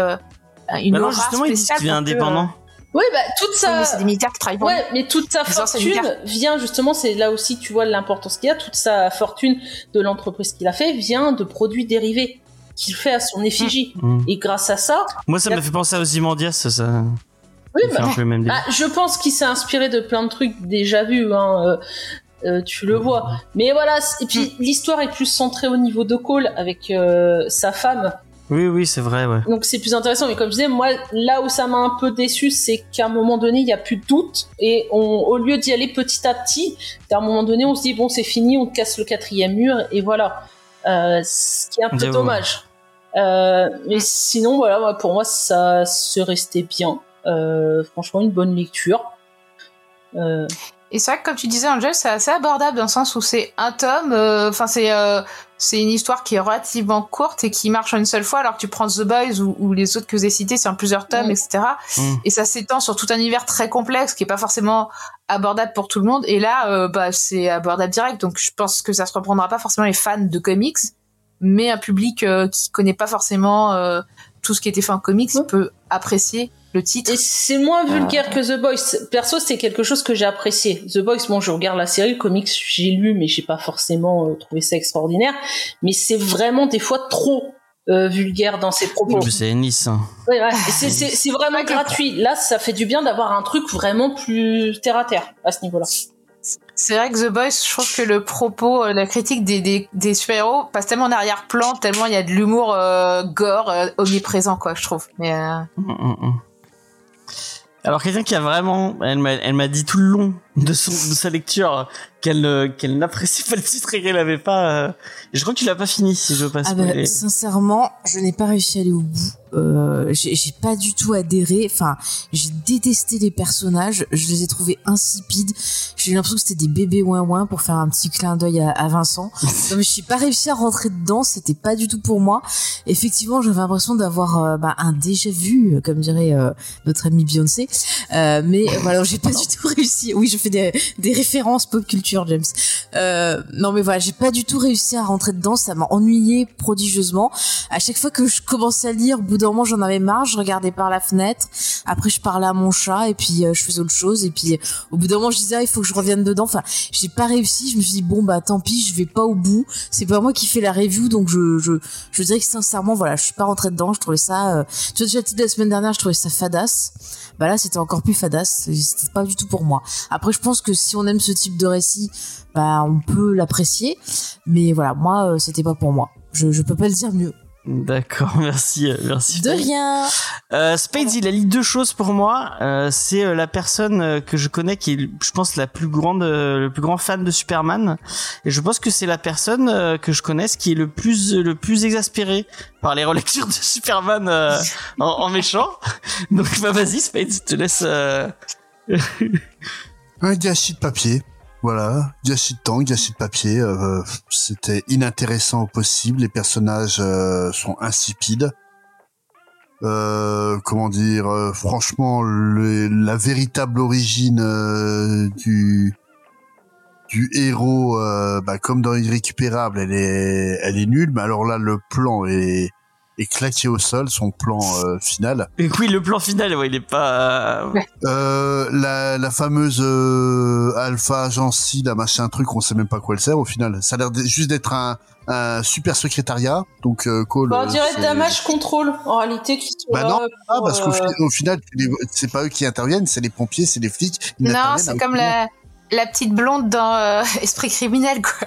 une. non, justement, il dit qu'il est indépendant. Oui, bah toute sa. c'est des militaires qui travaillent Ouais, mais toute sa fortune vient justement, c'est là aussi tu vois l'importance qu'il y a. Toute sa fortune de l'entreprise qu'il a fait vient de produits dérivés qu'il fait à son effigie. Mmh. Mmh. Et grâce à ça. Moi, ça me fait penser à Ozymandias, ça. ça... Oui, bah, bah, je pense qu'il s'est inspiré de plein de trucs déjà vus. Hein, euh, euh, tu le vois. Mais voilà, et puis mmh. l'histoire est plus centrée au niveau de Cole avec euh, sa femme oui, oui, c'est vrai, ouais. Donc c'est plus intéressant. Mais comme je disais, moi, là où ça m'a un peu déçu, c'est qu'à un moment donné, il n'y a plus de doute. Et on, au lieu d'y aller petit à petit, à un moment donné, on se dit, bon, c'est fini, on casse le quatrième mur, et voilà. Euh, ce qui est un peu dommage. Euh, mais sinon, voilà, pour moi, ça se restait bien. Euh, franchement, une bonne lecture. Euh, et c'est vrai que comme tu disais, Angel, c'est assez abordable dans le sens où c'est un tome. Euh, enfin, c'est euh, c'est une histoire qui est relativement courte et qui marche en une seule fois. Alors que tu prends The Boys ou, les autres que avez cités, c'est en plusieurs tomes, mm. etc. Mm. Et ça s'étend sur tout un univers très complexe qui est pas forcément abordable pour tout le monde. Et là, euh, bah, c'est abordable direct. Donc, je pense que ça se reprendra pas forcément les fans de comics, mais un public qui connaît pas forcément tout ce qui était fait en comics mm. peut apprécier le titre. Et c'est moins vulgaire ah. que The Boys. Perso, c'est quelque chose que j'ai apprécié. The Boys, bon, je regarde la série, le comics, j'ai lu, mais j'ai pas forcément euh, trouvé ça extraordinaire. Mais c'est vraiment des fois trop euh, vulgaire dans ses propos. C'est Nice. Hein. Ouais, ouais. c'est vraiment gratuit. Là, ça fait du bien d'avoir un truc vraiment plus terre à terre à ce niveau-là. C'est vrai que The Boys, je trouve que le propos, euh, la critique des, des, super-héros passe tellement en arrière-plan, tellement il y a de l'humour euh, gore euh, omniprésent, quoi, je trouve. Mais Mm, mm, mm. Alors quelqu'un qui a vraiment, elle m'a, elle m'a dit tout le long de, son, de sa lecture qu'elle qu'elle n'apprécie pas le titre et qu'elle avait pas. euh, Je crois que tu l'as pas fini si je veux pas Ah bah, sincèrement, je n'ai pas réussi à aller au bout. Euh, j'ai j'ai pas du tout adhéré. Enfin, j'ai détesté les personnages. Je les ai trouvés insipides. J'ai eu l'impression que c'était des bébés ouin ouin pour faire un petit clin d'œil à, à Vincent. Non, mais je suis pas réussi à rentrer dedans. C'était pas du tout pour moi. Effectivement, j'avais l'impression d'avoir euh, bah, un déjà vu, euh, comme dirait euh, notre amie Beyoncé. Euh, mais voilà, j'ai pas du tout réussi. Oui, je fais des, des références pop culture, James. Euh, non, mais voilà, j'ai pas du tout réussi à rentrer dedans. Ça m'a ennuyé prodigieusement. À chaque fois que je commençais à lire, au bout d'un moment, j'en avais marre. Je regardais par la fenêtre. Après, je parlais à mon chat et puis euh, je faisais autre chose. Et puis, au bout d'un moment, je disais, ah, il faut que je revienne dedans. Enfin, j'ai pas réussi. Je me suis dit, bon, bah, tant pis, je vais pas au bout. C'est pas moi qui fais la review, donc je, je, je dirais que sincèrement, voilà, je suis pas rentrée dedans. Je trouvais ça, euh, tu vois, déjà, la semaine dernière, je trouvais ça fadasse. Bah là, c'était encore plus fadasse. C'était pas du tout pour moi. Après, je pense que si on aime ce type de récit, bah, on peut l'apprécier. Mais voilà, moi, euh, c'était pas pour moi. Je, je peux pas le dire mieux. D'accord, merci, euh, merci. De rien. Euh, Spades, il a dit deux choses pour moi. Euh, c'est la personne que je connais qui est, je pense, la plus grande, le plus grand fan de Superman. Et je pense que c'est la personne que je connaisse qui est le plus, le plus exaspéré par les relectures de Superman euh, en, en méchant. Donc, bah, vas-y, Spades, je te laisse. euh, Un gâchis de papier. Voilà, gâchis de temps, gâchis de papier. euh, C'était inintéressant au possible. Les personnages euh, sont insipides. Euh, comment dire Franchement, la véritable origine du du héros, bah, comme dans Irrécupérable, elle est elle est nulle. Mais alors là, le plan est est claqué au sol. Son plan euh, final. Et oui, le plan final, ouais, il est pas. euh, la, la fameuse euh, alpha agency, la machin truc, on sait même pas quoi elle sert au final. Ça a l'air juste d'être un, un super secrétariat. Donc euh, Cole. Bah, on dirait Damage Control, en réalité, qui Bah non, Ah, parce qu'au fi- au final, c'est pas eux qui interviennent, c'est les pompiers, c'est les flics. Ils non, c'est comme la, la petite blonde dans euh, Esprit criminel, quoi.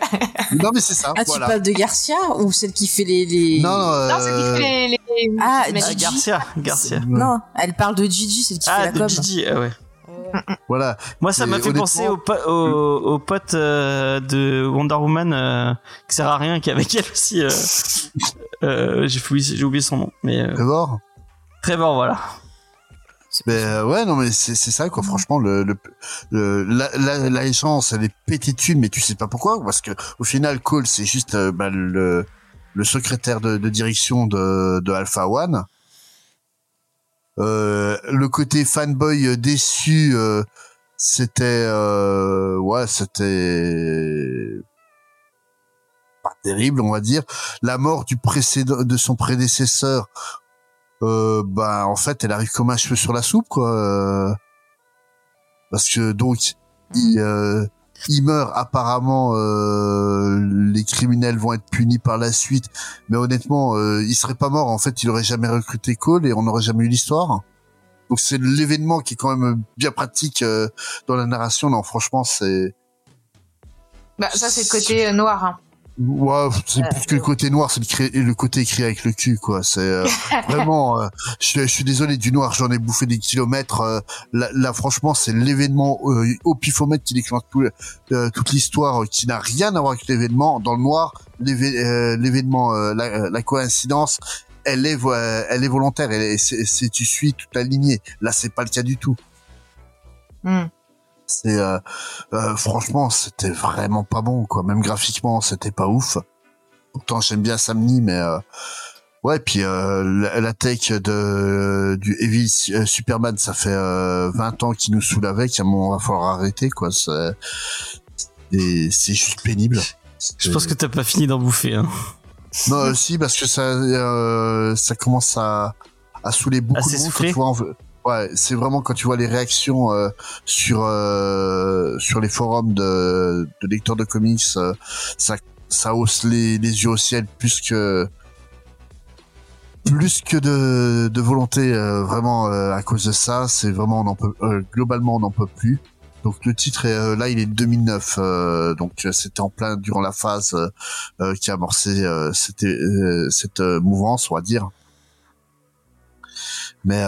Non mais c'est ça. Ah, voilà. tu parles de Garcia ou celle qui fait les. les... Non, euh, Non, c'est qui fait les. les- Ah, mais- ah, Gigi. Garcia, Garcia. Non, elle parle de Gigi, celle qui Ah, fait la de com. Gigi, ah ouais. voilà. Moi, ça m'a fait honnêtement- penser au, po- au, au pote euh, de Wonder Woman euh, qui sert à rien, qui est avec elle aussi. euh, euh, j'ai oublié, j'ai oublié son nom, mais euh, Trevor? Trevor, voilà. Euh, ouais, non mais c'est c'est ça quoi. Franchement, le, le, le- la, la, la essence, elle est pétée de thunes, mais tu sais pas pourquoi, parce que au final, Cole, c'est juste euh, bah, le le secrétaire de, de direction de, de Alpha One. Euh, le côté fanboy euh, déçu, euh, c'était euh, ouais, c'était pas terrible, on va dire. La mort du précédent de son prédécesseur, bah en fait, elle arrive comme un cheveu sur la soupe, quoi. euh, parce que donc il, euh, il meurt apparemment, euh, les criminels vont être punis par la suite, mais honnêtement, euh, il serait pas mort. En fait, il aurait jamais recruté Cole et on n'aurait jamais eu l'histoire. Donc c'est l'événement qui est quand même bien pratique euh, dans la narration. Non, franchement, c'est Bah, ça, c'est le côté euh, noir. Hein. Ouais, c'est plus que le côté noir, c'est le, cré- le côté écrit avec le cul, quoi. C'est euh, vraiment. euh, je, suis- je suis désolé du noir, j'en ai bouffé des kilomètres. euh, là, là, franchement, c'est l'événement euh, au pifomètre qui déclenche tout, euh, toute l'histoire, euh, qui n'a rien à voir avec l'événement. Dans le noir, l'évé- euh, l'événement, euh, la, la coïncidence, elle est, euh, elle est volontaire. Elle est, c'est, c'est- tu suis toute la lignée. Là, c'est pas le cas du tout. Hmm. C'est euh, euh, franchement, c'était vraiment pas bon quoi. Même graphiquement, c'était pas ouf. Pourtant, j'aime bien Samni, mais euh, ouais. Puis euh, la, la tech de du euh, Superman, ça fait euh, 20 ans qu'il nous saoule avec. À un moment, va falloir arrêter quoi. C'est c'est juste pénible. Je pense que t'as pas fini d'en bouffer. Hein. Non, si, parce que ça, ça commence à, à saouler beaucoup À de monde. Quand s'essouffler. tu vois, en- ouais, c'est vraiment quand tu vois les réactions euh, sur euh, sur les forums de, de lecteurs de comics, euh, ça ça hausse les, les yeux au ciel plus que plus que de, de volonté euh, vraiment euh, à cause de ça. C'est vraiment on en peut euh, globalement on n'en peut plus. Donc le titre est, là il est de 2009, euh, donc c'était en plein durant la phase qui a amorcé cette cette mouvance, on va dire. Mais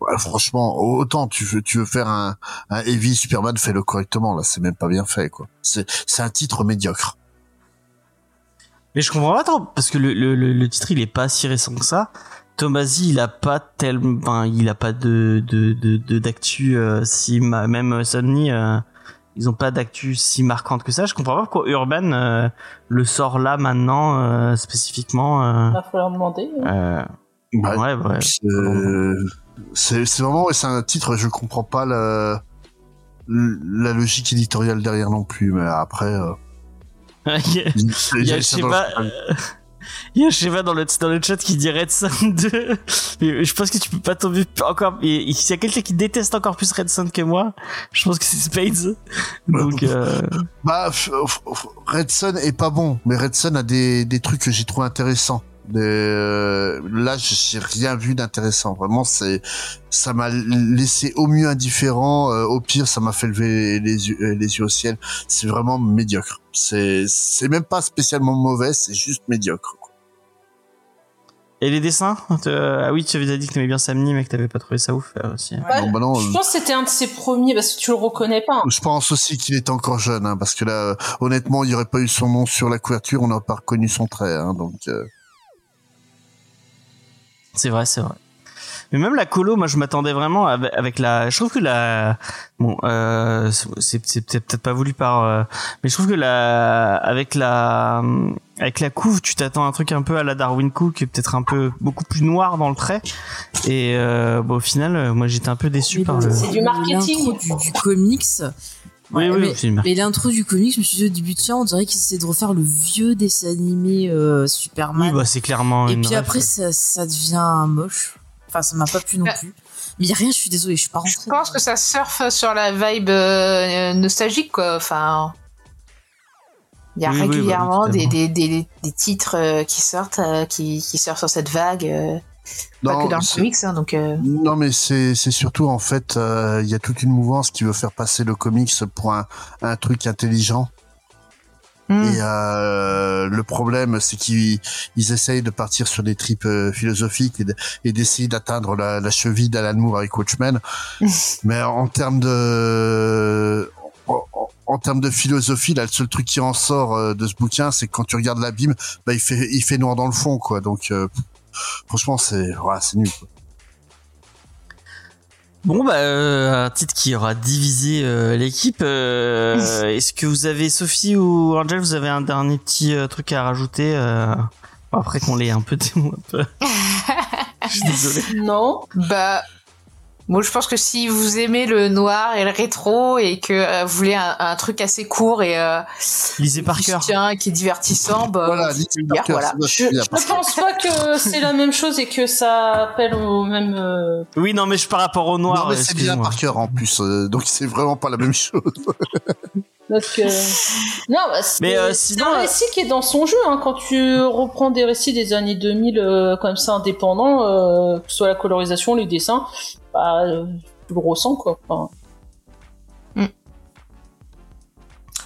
ouais, franchement, autant tu veux tu veux faire un, un heavy Superman, fais-le correctement. Là, c'est même pas bien fait quoi. C'est c'est un titre médiocre. Mais je comprends pas trop parce que le, le, le, le titre il est pas si récent que ça. Tomasi il a pas tellement, enfin, il a pas de de de de- d'actu euh, si ma- même Sony euh, ils ont pas d'actu si marquante que ça. Je comprends pas pourquoi Urban euh, le sort là maintenant euh, spécifiquement. Euh, Il va falloir demander. hein. euh, Ouais. ouais, ouais. C'est- vraiment c'est un titre. Je comprends pas la la logique éditoriale derrière non plus. Mais après. Euh, il y a, il y a Sheva, il y a Sheva dans le, dans le chat qui dit Red Sun 2. Mais je pense que tu peux pas tomber encore. S'il y a quelqu'un qui déteste encore plus Red Sun que moi, je pense que c'est Spades. Donc, euh, Bah, Red Sun est pas bon, mais Red Sun a des, des trucs que j'ai trouvé intéressants. Des, euh, là, j'ai rien vu d'intéressant. Vraiment, c'est, ça m'a laissé au mieux indifférent, euh, au pire, ça m'a fait lever les yeux, euh, les yeux au ciel. C'est vraiment médiocre. C'est, c'est même pas spécialement mauvais, c'est juste médiocre. et les dessins Ah oui, tu avais dit que t'aimais bien Samni, mais que t'avais pas trouvé ça ouf euh, aussi. Ouais. Non, bah non, Je euh, pense que c'était un de ses premiers parce que tu le reconnais pas. hein. je pense aussi qu'il était encore jeune, hein, parce que là, honnêtement, il y aurait pas eu son nom sur la couverture, on n'aurait pas reconnu son trait, hein, donc. euh, C'est vrai, c'est vrai. Mais même la colo, moi je m'attendais vraiment avec, avec la. Je trouve que la. Bon, euh, c'est c'est peut-être peut-être pas voulu par. euh, mais je trouve que la. Avec la. Avec la couve, tu t'attends un truc un peu à la Darwin Cook, peut-être un peu beaucoup plus noir dans le trait. Et euh, bon, au final, moi j'étais un peu déçu Mais par le. C'est du marketing. Du, du comics. Oui, Ouais, oui, mais- une- Mais l'intro du comics, je me suis dit au début de ça, on dirait qu'ils essaient de refaire le vieux dessin animé euh, Superman. Oui, bah c'est clairement Et une. puis après, ça, ça devient moche. Enfin, ça m'a pas plu non Bah, plus. Mais y a rien, je suis désolée, je suis pas rentrée. Je pense que ça surfe sur la vibe euh, nostalgique, quoi. Enfin, il y a Oui, oui, bah oui, régulièrement des, des, des, des titres euh, qui sortent, euh, qui, qui surfent sur cette vague. Pas non, que dans le comics, hein, donc. euh, Non, mais c'est surtout en fait, euh, il y a toute une mouvance qui veut faire passer le comics pour un, un truc intelligent. hmm. Et euh, le problème, c'est qu'ils ils essayent de partir sur des tripes philosophiques et de- et d'essayer d'atteindre la, la cheville d'Alan Moore avec Watchmen. mais en termes de en, termes de philosophie, là, le seul truc qui en sort de ce bouquin, c'est que quand tu regardes l'abîme, bah, il fait il fait noir dans le fond, quoi. Donc, franchement, c'est c'est nul. Quoi. Bon bah euh, un titre qui aura divisé euh, l'équipe. euh, Est-ce que vous avez Sophie ou Angel, vous avez un dernier petit euh, truc à rajouter euh, après qu'on l'ait un peu peu. Je suis désolé. Non. Bah, moi je pense que si vous aimez le noir et le rétro et que euh, vous voulez un, un truc assez court et euh, Lisez par cœur. qui est divertissant, bah, Voilà, lisez par cœur, voilà. Je, je pense pas que c'est la même chose et que ça appelle au même. euh, Oui non mais je par rapport au noir. non, mais c'est bien excuse-moi. par cœur en plus, euh, donc c'est vraiment pas la même chose. Donc, euh, non, bah, c'est Mais, euh, c'est sinon, un euh, récit qui est dans son jeu. Hein, quand tu reprends des récits des années 2000 euh, comme ça indépendants, euh, que ce soit la colorisation, les dessins, bah, euh, tu le ressens quoi. Enfin,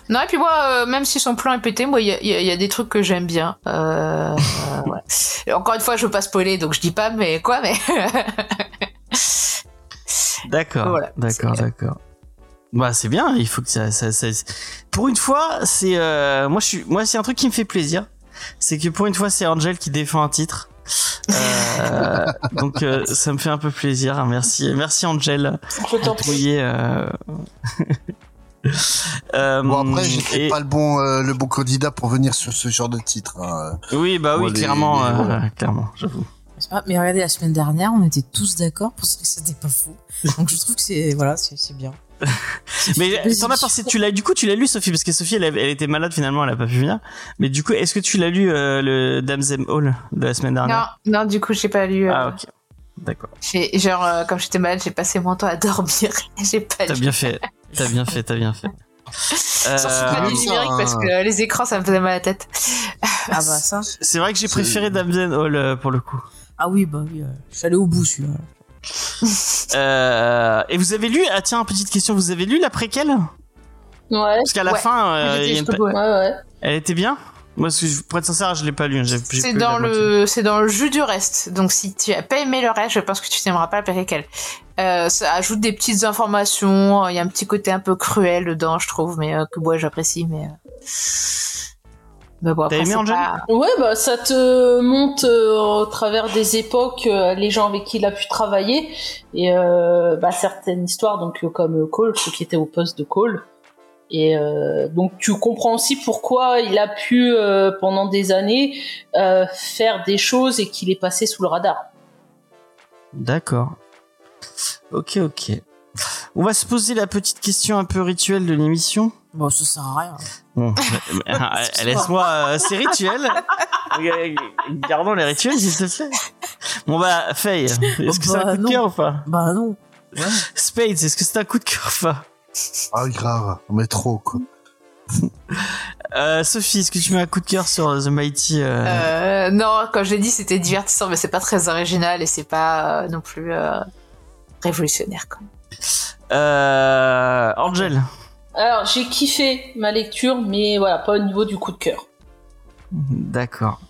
Non, et puis moi, euh, même si son plan est pété, moi, il y a, y y des trucs que j'aime bien. Euh, euh, ouais. Et encore une fois, je veux pas spoiler, donc je dis pas, mais quoi, mais. D'accord. Voilà, d'accord, d'accord. Bah c'est bien. Il faut que ça, ça, ça- Pour une fois, c'est euh, moi je suis moi c'est un truc qui me fait plaisir. C'est que pour une fois c'est Angel qui défend un titre. Euh, donc euh, ça me fait un peu plaisir. Merci, merci Angel. je t'en prie. Euh... euh, Bon après, j'étais et- pas le bon euh, le bon candidat pour venir sur ce genre de titre. hein. Oui, bah oui, les- clairement, les- euh, clairement, j'avoue. Mais regardez, la semaine dernière, on était tous d'accord pour dire que c'était pas faux. Donc je trouve que c'est voilà, c'est c'est bien. Mais t'en as pensé, tu l'as, du coup, tu l'as lu, Sophie, parce que Sophie, elle, elle était malade finalement, elle a pas pu venir. Mais du coup, est-ce que tu l'as lu euh, le Damsem Hall de la semaine non, dernière? Non, du coup, j'ai pas lu. euh, Ah ok, d'accord. j'ai- genre, euh, comme j'étais malade, j'ai passé mon temps à dormir. j'ai pas T'as bien fait, t'as bien fait, t'as bien fait. Surtout pas Euh, du ça, numérique parce que les écrans, ça me faisait mal à la tête. Ah bah ça. c'est vrai que j'ai préféré Damsem Hall euh, pour le coup. Ah oui, bah oui, euh, allé au bout celui-là. Euh, et vous avez lu Ah tiens, petite question, vous avez lu la préquelle? Ouais. Parce qu'à la Ouais. fin, euh, Moi, j'étais il y a une jusqu'au pa- bout, ouais. Ouais, ouais. elle était bien? Moi, pour être sincère, je l'ai pas lu. j'ai C'est dans le, c'est dans le jus du reste. Donc si tu as pas aimé le reste, je pense que tu n'aimeras pas la préquelle. Euh, ça ajoute des petites informations. Il y a un petit côté un peu cruel dedans, je trouve, mais euh, que moi j'apprécie. Mais, bon, T'as aimé, c'est Angèle pas- Ouais, bah ça te monte euh, au travers des époques, euh, les gens avec qui il a pu travailler et euh, bah, certaines histoires, donc comme Cole, ceux qui étaient au poste de Cole. Et euh, donc tu comprends aussi pourquoi il a pu euh, pendant des années euh, faire des choses et qu'il est passé sous le radar. D'accord. Ok, ok. On va se poser la petite question un peu rituelle de l'émission. Bon, ça sert à rien. Bon, euh, laisse-moi, euh, c'est rituel. Gardons les rituels, s'il te plaît. Bon bah, Faye, est-ce que c'est un bah, coup de cœur ou pas? Bah non. Spades, est-ce que c'est un coup de cœur ou pas? Ah, grave. Mais trop, quoi. euh, Sophie, est-ce que tu mets un coup de cœur sur The Mighty euh, Euh, non, quand je l'ai dit, c'était divertissant, mais c'est pas très original et c'est pas euh, non plus euh, révolutionnaire. Quoi. euh, Angel Alors j'ai kiffé ma lecture, mais voilà, pas au niveau du coup de cœur. D'accord.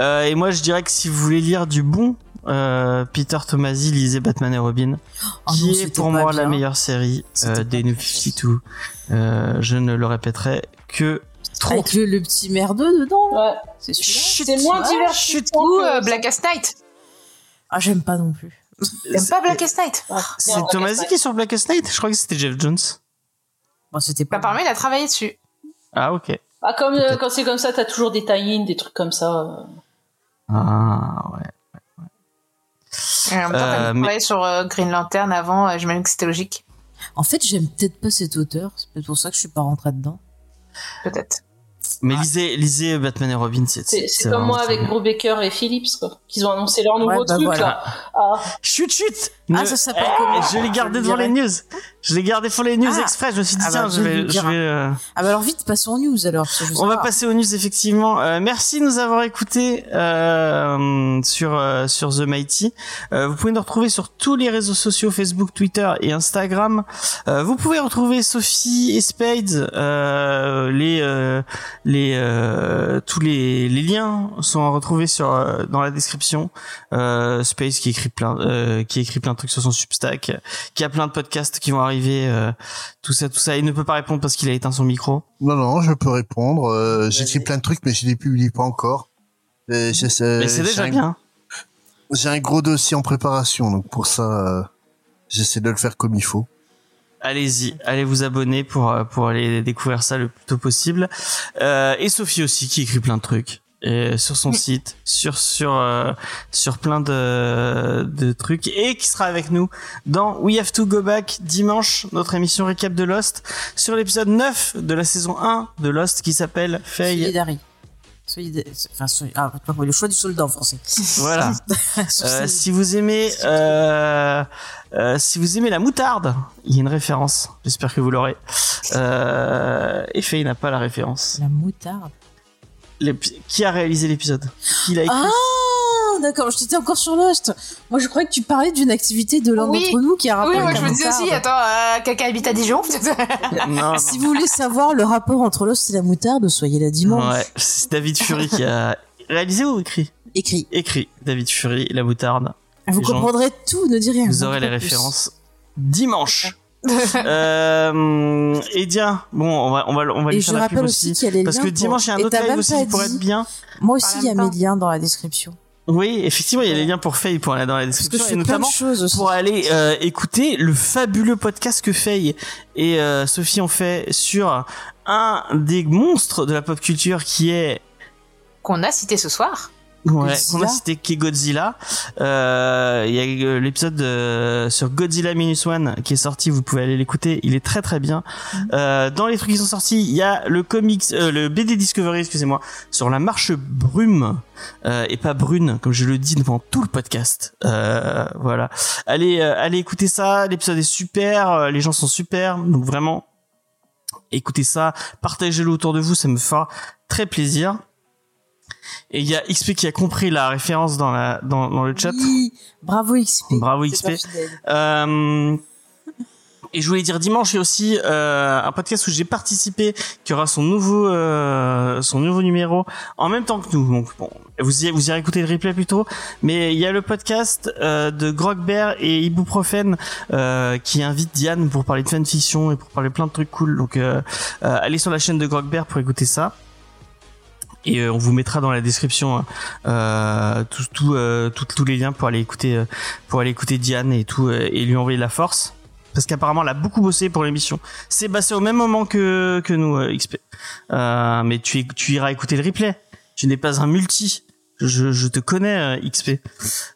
Euh, et moi, je dirais que si vous voulez lire du bon euh, Peter Tomasi, lisez Batman et Robin, Oh qui non, est pour moi la meilleure série euh, des New bien. 52. Euh, je ne le répéterai que trop. Avec le, le petit merdeux dedans. Ouais. c'est celui-là. C'est moins ouais, divertissant. que- euh, Blackest Night. Ah, j'aime pas non plus. T'aimes pas Blackest Night Ah, C'est Tomasi Blackest qui est sur Blackest Night Je crois que c'était Jeff Jones. Bon, c'était Bah, pas. il a travaillé dessus. Ah ok. Ah, comme, euh, quand c'est comme ça, t'as toujours des tie des trucs comme ça. euh. Ah ouais. Et en même temps, Euh, mais- sur euh, Green Lantern avant, euh, j'imagine que c'était logique. En fait, j'aime peut-être pas cet auteur. C'est peut-être pour ça que je suis pas rentrée dedans. Peut-être. Mais lisez, lisez Batman et Robin, c'est C'est c'est comme moi avec. Brubaker et Phillips, quoi. Qu'ils ont annoncé leur nouveau Ouais, bah truc, voilà. là. Ah, Chut, chut Ah, ça s'appelle Eh, comment Je l'ai gardé devant le les news. Je l'ai gardé pour les news Ah. express. Je me suis dit, Ah tiens, bah, je je vais, je vais, euh, Ah bah alors vite, passons aux news alors. On va pas. passer aux news effectivement. Euh, merci de nous avoir écoutés euh, sur euh, sur The Mighty. Euh, vous pouvez nous retrouver sur tous les réseaux sociaux Facebook, Twitter et Instagram. Euh, vous pouvez retrouver Sophie et Spades. Euh, les euh, les euh, tous les les liens sont à retrouver sur euh, dans la description. Euh, Space qui écrit plein euh, qui écrit plein de trucs sur son Substack, qui a plein de podcasts qui vont arriver. euh, tout ça tout ça. Il ne peut pas répondre parce qu'il a éteint son micro. Non, non, je peux répondre. Euh, J'écris plein de trucs, mais je les publie pas encore. Et Mais c'est déjà un- bien. J'ai un gros dossier en préparation, donc pour ça, euh, j'essaie de le faire comme il faut. Allez-y, allez vous abonner pour euh, pour aller découvrir ça le plus tôt possible. Euh, et Sophie aussi qui écrit plein de trucs et sur son site, sur sur euh, sur plein de de trucs et qui sera avec nous dans We Have to Go Back dimanche, notre émission récap de Lost sur l'épisode 9 de la saison 1 de Lost qui s'appelle Faye. Enfin, ah, le choix du soldat en français. Voilà. Euh, si vous aimez, euh, euh, si vous aimez la moutarde, il y a une référence. J'espère que vous l'aurez. Euh, et Faye n'a pas la référence. La moutarde. Qui a réalisé l'épisode? Qui l'a écrit? Ah, d'accord, je t'étais encore sur Lost. Moi, je croyais que tu parlais d'une activité de l'un Oui. d'entre nous qui a rapport Oui, moi avec je la me disais aussi, attends, euh, quelqu'un habite à Dijon Non, non. Si vous voulez savoir le rapport entre Lost et la moutarde, soyez là dimanche. Ouais, c'est David Fury qui a réalisé ou écrit? Écrit. Écrit. David Fury, la moutarde. Vous Les gens- comprendrez tout, ne dis rien. Vous aurez les plus. références dimanche. Euh, et bien, bon, on va, on va, on va lui je faire la pub rappelle aussi aussi. qu'il y a les Parce que pour- dimanche, il y a un Et autre live même aussi pas qui pourrait dit- être bien. Moi aussi, il y a mes liens dans la description. Oui, effectivement, il y a les liens pour Faye pour aller dans la Parce que description et notamment pour aller euh, écouter le fabuleux podcast que Faye et euh, Sophie ont fait sur un des monstres de la pop culture qui est Qu'on a cité ce soir. Ouais, qu'on a cité qui est Godzilla. Euh, Il y a euh, l'épisode euh, sur Godzilla Minus One qui est sorti, vous pouvez aller l'écouter, il est très très bien. Euh, dans les trucs qui sont sortis, il y a le comics, euh, le BD Discovery, excusez-moi, sur la marche brume euh, et pas brune, comme je le dis devant tout le podcast. Euh, voilà, allez euh, allez écouter ça, l'épisode est super, les gens sont super, donc vraiment écoutez ça, partagez-le autour de vous, ça me fera très plaisir. Et il y a XP qui a compris la référence dans la dans, dans le chat. Oui, bravo XP. Bravo XP. Euh, et je voulais dire dimanche il y a aussi euh, un podcast où j'ai participé qui aura son nouveau euh, son nouveau numéro en même temps que nous. Donc bon, vous y vous irez écouter le replay plutôt. Mais il y a le podcast euh, de Grogbear et Ibuprofen euh, qui invite Diane pour parler de fanfiction et pour parler plein de trucs cool. Donc euh, euh, allez sur la chaîne de Grogbear pour écouter ça. Et euh, on vous mettra dans la description euh, tout, tout, euh, tous les liens pour aller écouter euh, pour aller écouter Diane et tout euh, et lui envoyer la force parce qu'apparemment elle a beaucoup bossé pour l'émission. C'est passé au même moment que que nous XP. Mais tu tu iras écouter le replay. Tu n'es pas un multi. Je, je te connais euh, XP.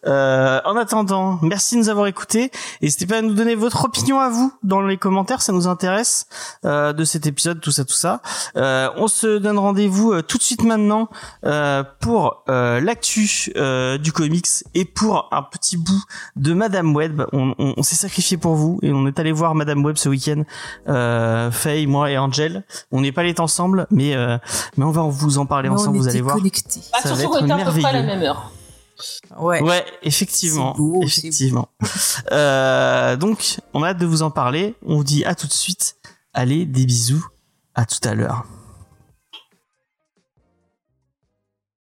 Euh, en attendant, merci de nous avoir écoutés. N'hésitez pas à nous donner votre opinion à vous dans les commentaires, ça nous intéresse euh, de cet épisode, tout ça, tout ça. Euh, on se donne rendez-vous euh, tout de suite maintenant euh, pour euh, l'actu euh, du comics et pour un petit bout de Madame Web. On, on- on s'est sacrifié pour vous et on est allé voir Madame Web ce week-end. Euh, Faye, moi et Angel. On n'est pas allés ensemble, mais euh, mais on va vous en parler Mais ensemble. Vous allez voir. connectés. Ça va être à la même heure. Ouais. Ouais, effectivement, C'est beau, c'est effectivement. Euh, donc, on a hâte de vous en parler. On vous dit à tout de suite. Allez, des bisous. À tout à l'heure.